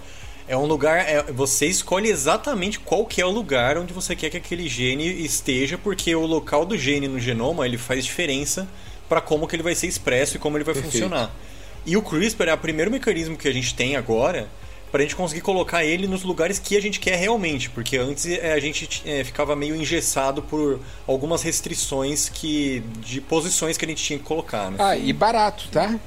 B: É um lugar, é, você escolhe exatamente qual que é o lugar onde você quer que aquele gene esteja, porque o local do gene no genoma ele faz diferença para como que ele vai ser expresso e como ele vai Perfeito. funcionar. E o CRISPR é o primeiro mecanismo que a gente tem agora para a gente conseguir colocar ele nos lugares que a gente quer realmente, porque antes é, a gente é, ficava meio engessado por algumas restrições que de posições que a gente tinha que colocar. Né?
C: Ah, e barato, tá?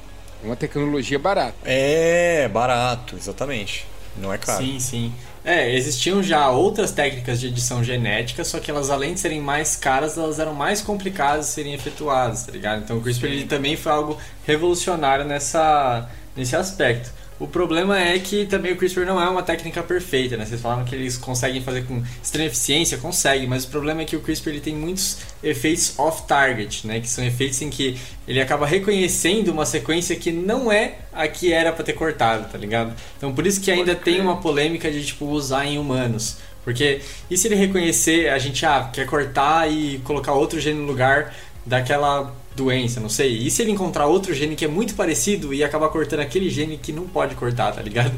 C: Uma tecnologia barata.
B: É, barato, exatamente. Não é caro.
E: Sim, sim. É, existiam já outras técnicas de edição genética, só que elas, além de serem mais caras, elas eram mais complicadas de serem efetuadas, tá ligado? Então o CRISPR ele também foi algo revolucionário nessa, nesse aspecto. O problema é que também o CRISPR não é uma técnica perfeita, né? Vocês falaram que eles conseguem fazer com extrema eficiência, consegue, mas o problema é que o CRISPR ele tem muitos efeitos off-target, né? Que são efeitos em que ele acaba reconhecendo uma sequência que não é a que era para ter cortado, tá ligado? Então por isso que ainda tem uma polêmica de tipo usar em humanos. Porque e se ele reconhecer, a gente ah, quer cortar e colocar outro gene no lugar daquela doença, não sei. E se ele encontrar outro gene que é muito parecido e acabar cortando aquele gene que não pode cortar, tá ligado?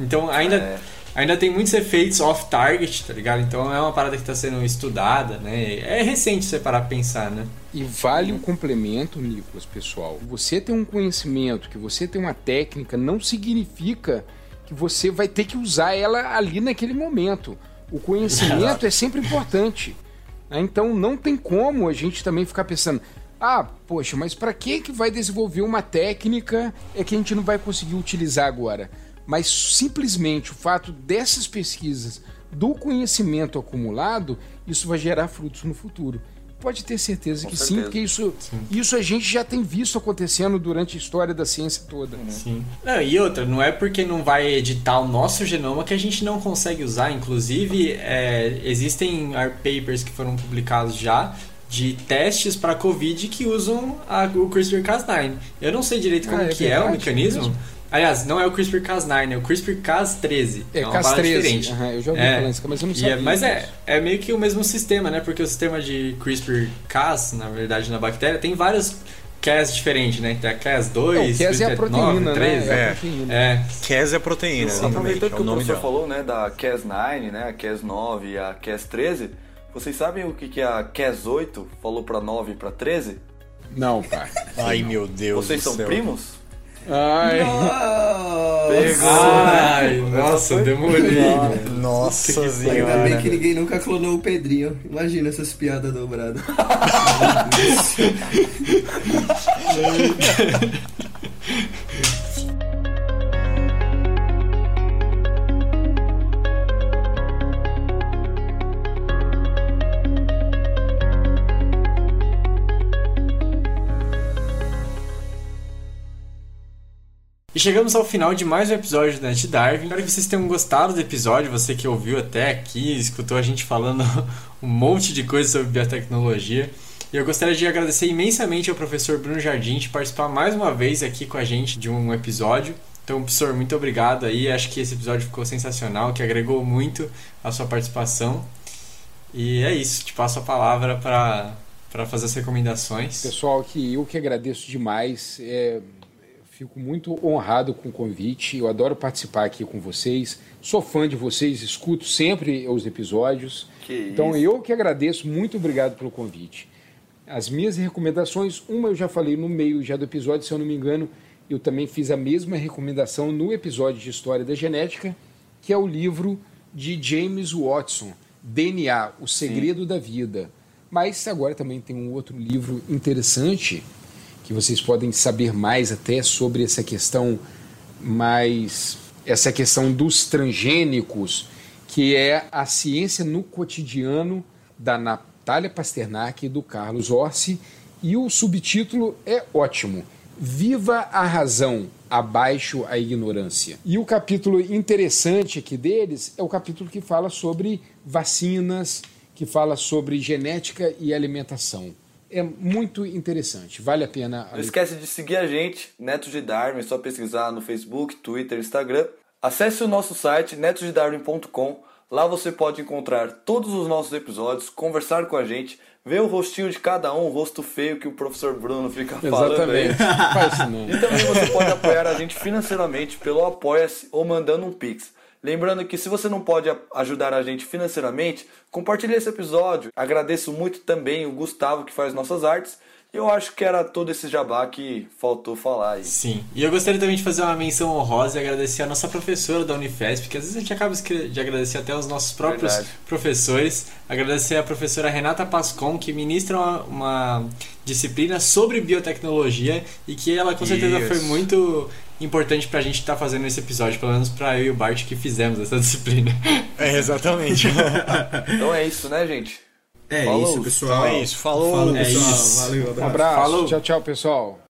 E: Então ainda, é. ainda tem muitos efeitos off-target, tá ligado? Então é uma parada que está sendo estudada, né? É recente você parar pra pensar, né?
C: E vale um complemento, Nicolas, pessoal. Você ter um conhecimento, que você tem uma técnica, não significa que você vai ter que usar ela ali naquele momento. O conhecimento (laughs) é sempre importante. Né? Então não tem como a gente também ficar pensando, ah, poxa, mas para que que vai desenvolver uma técnica é que a gente não vai conseguir utilizar agora? Mas simplesmente o fato dessas pesquisas, do conhecimento acumulado, isso vai gerar frutos no futuro. Pode ter certeza Com que certeza. sim, porque isso, sim. isso a gente já tem visto acontecendo durante a história da ciência toda. Né?
E: Sim. Não, e outra, não é porque não vai editar o nosso genoma que a gente não consegue usar. Inclusive, é, existem papers que foram publicados já de testes para Covid que usam a, o CRISPR-Cas9. Eu não sei direito como ah, é que verdade, é o mecanismo. Mesmo? Aliás, não é o CRISPR-Cas9, é o CRISPR-Cas13.
C: É, é uma Cas13. diferente. Uhum, eu já ouvi é, falar isso, mas eu não é, sabia.
E: É, mas é, é meio que o mesmo sistema, né? Porque o sistema de CRISPR-Cas, na verdade, na bactéria, tem várias Cas diferentes, né? Tem a Cas2,
C: é, o Cas é a proteína, 9, 13, né? É, a proteína.
B: É. Cas é a proteína,
A: Aproveitando que o, o professor falou, né, da Cas9, né, a Cas9 e a Cas13, vocês sabem o que, que a Kes 8 falou pra 9 e pra 13?
C: Não, pai.
B: Ai, meu Deus.
A: Vocês são
B: céu.
A: primos?
C: Ai.
E: Pegou. Ai, nossa, demorei.
B: Nossa que senhora.
D: Ainda bem que ninguém nunca clonou o Pedrinho. Imagina essas piadas dobradas. (laughs) (laughs) Meu Deus. (laughs)
E: E chegamos ao final de mais um episódio do Net Darwin. Espero que vocês tenham gostado do episódio, você que ouviu até aqui, escutou a gente falando (laughs) um monte de coisa sobre biotecnologia. E eu gostaria de agradecer imensamente ao professor Bruno Jardim de participar mais uma vez aqui com a gente de um episódio. Então, professor, muito obrigado aí. Acho que esse episódio ficou sensacional, que agregou muito a sua participação. E é isso, te passo a palavra para fazer as recomendações.
C: Pessoal, que eu que agradeço demais. É, fico muito honrado com o convite. Eu adoro participar aqui com vocês. Sou fã de vocês, escuto sempre os episódios.
A: Que
C: então
A: isso.
C: eu que agradeço. Muito obrigado pelo convite. As minhas recomendações, uma eu já falei no meio já do episódio, se eu não me engano, eu também fiz a mesma recomendação no episódio de História da Genética, que é o livro de James Watson, DNA, O Segredo Sim. da Vida. Mas agora também tem um outro livro interessante que vocês podem saber mais até sobre essa questão mais essa questão dos transgênicos, que é a ciência no cotidiano da Natália Pasternak e do Carlos Orsi, e o subtítulo é ótimo. Viva a razão, abaixo a ignorância. E o capítulo interessante aqui deles é o capítulo que fala sobre vacinas, que fala sobre genética e alimentação. É muito interessante, vale a pena.
A: Não esquece de seguir a gente, Neto de Darwin, é só pesquisar no Facebook, Twitter, Instagram. Acesse o nosso site netosdedarwin.com. Lá você pode encontrar todos os nossos episódios, conversar com a gente, ver o rostinho de cada um, o rosto feio que o professor Bruno fica falando.
C: Exatamente. (laughs) Faz isso não.
A: E também você pode apoiar a gente financeiramente pelo Apoia-se ou mandando um Pix. Lembrando que se você não pode ajudar a gente financeiramente, compartilhe esse episódio. Agradeço muito também o Gustavo que faz nossas artes. Eu acho que era todo esse jabá que faltou falar aí.
E: Sim. E eu gostaria também de fazer uma menção honrosa e agradecer a nossa professora da Unifesp, que às vezes a gente acaba de agradecer até os nossos próprios
A: Verdade.
E: professores. Agradecer a professora Renata Pascon, que ministra uma, uma disciplina sobre biotecnologia e que ela com certeza
B: Isso.
E: foi muito importante pra gente estar fazendo esse episódio, pelo menos pra eu e o Bart que fizemos essa (laughs) disciplina.
B: É, exatamente. (laughs)
A: Então é isso, né, gente?
D: É
A: Falou.
D: isso, pessoal.
B: Então é isso. Falou.
D: Falou,
E: É
D: pessoal.
E: isso.
D: Valeu,
C: Um
D: abraço.
C: abraço.
E: Falou.
C: Tchau, tchau, pessoal.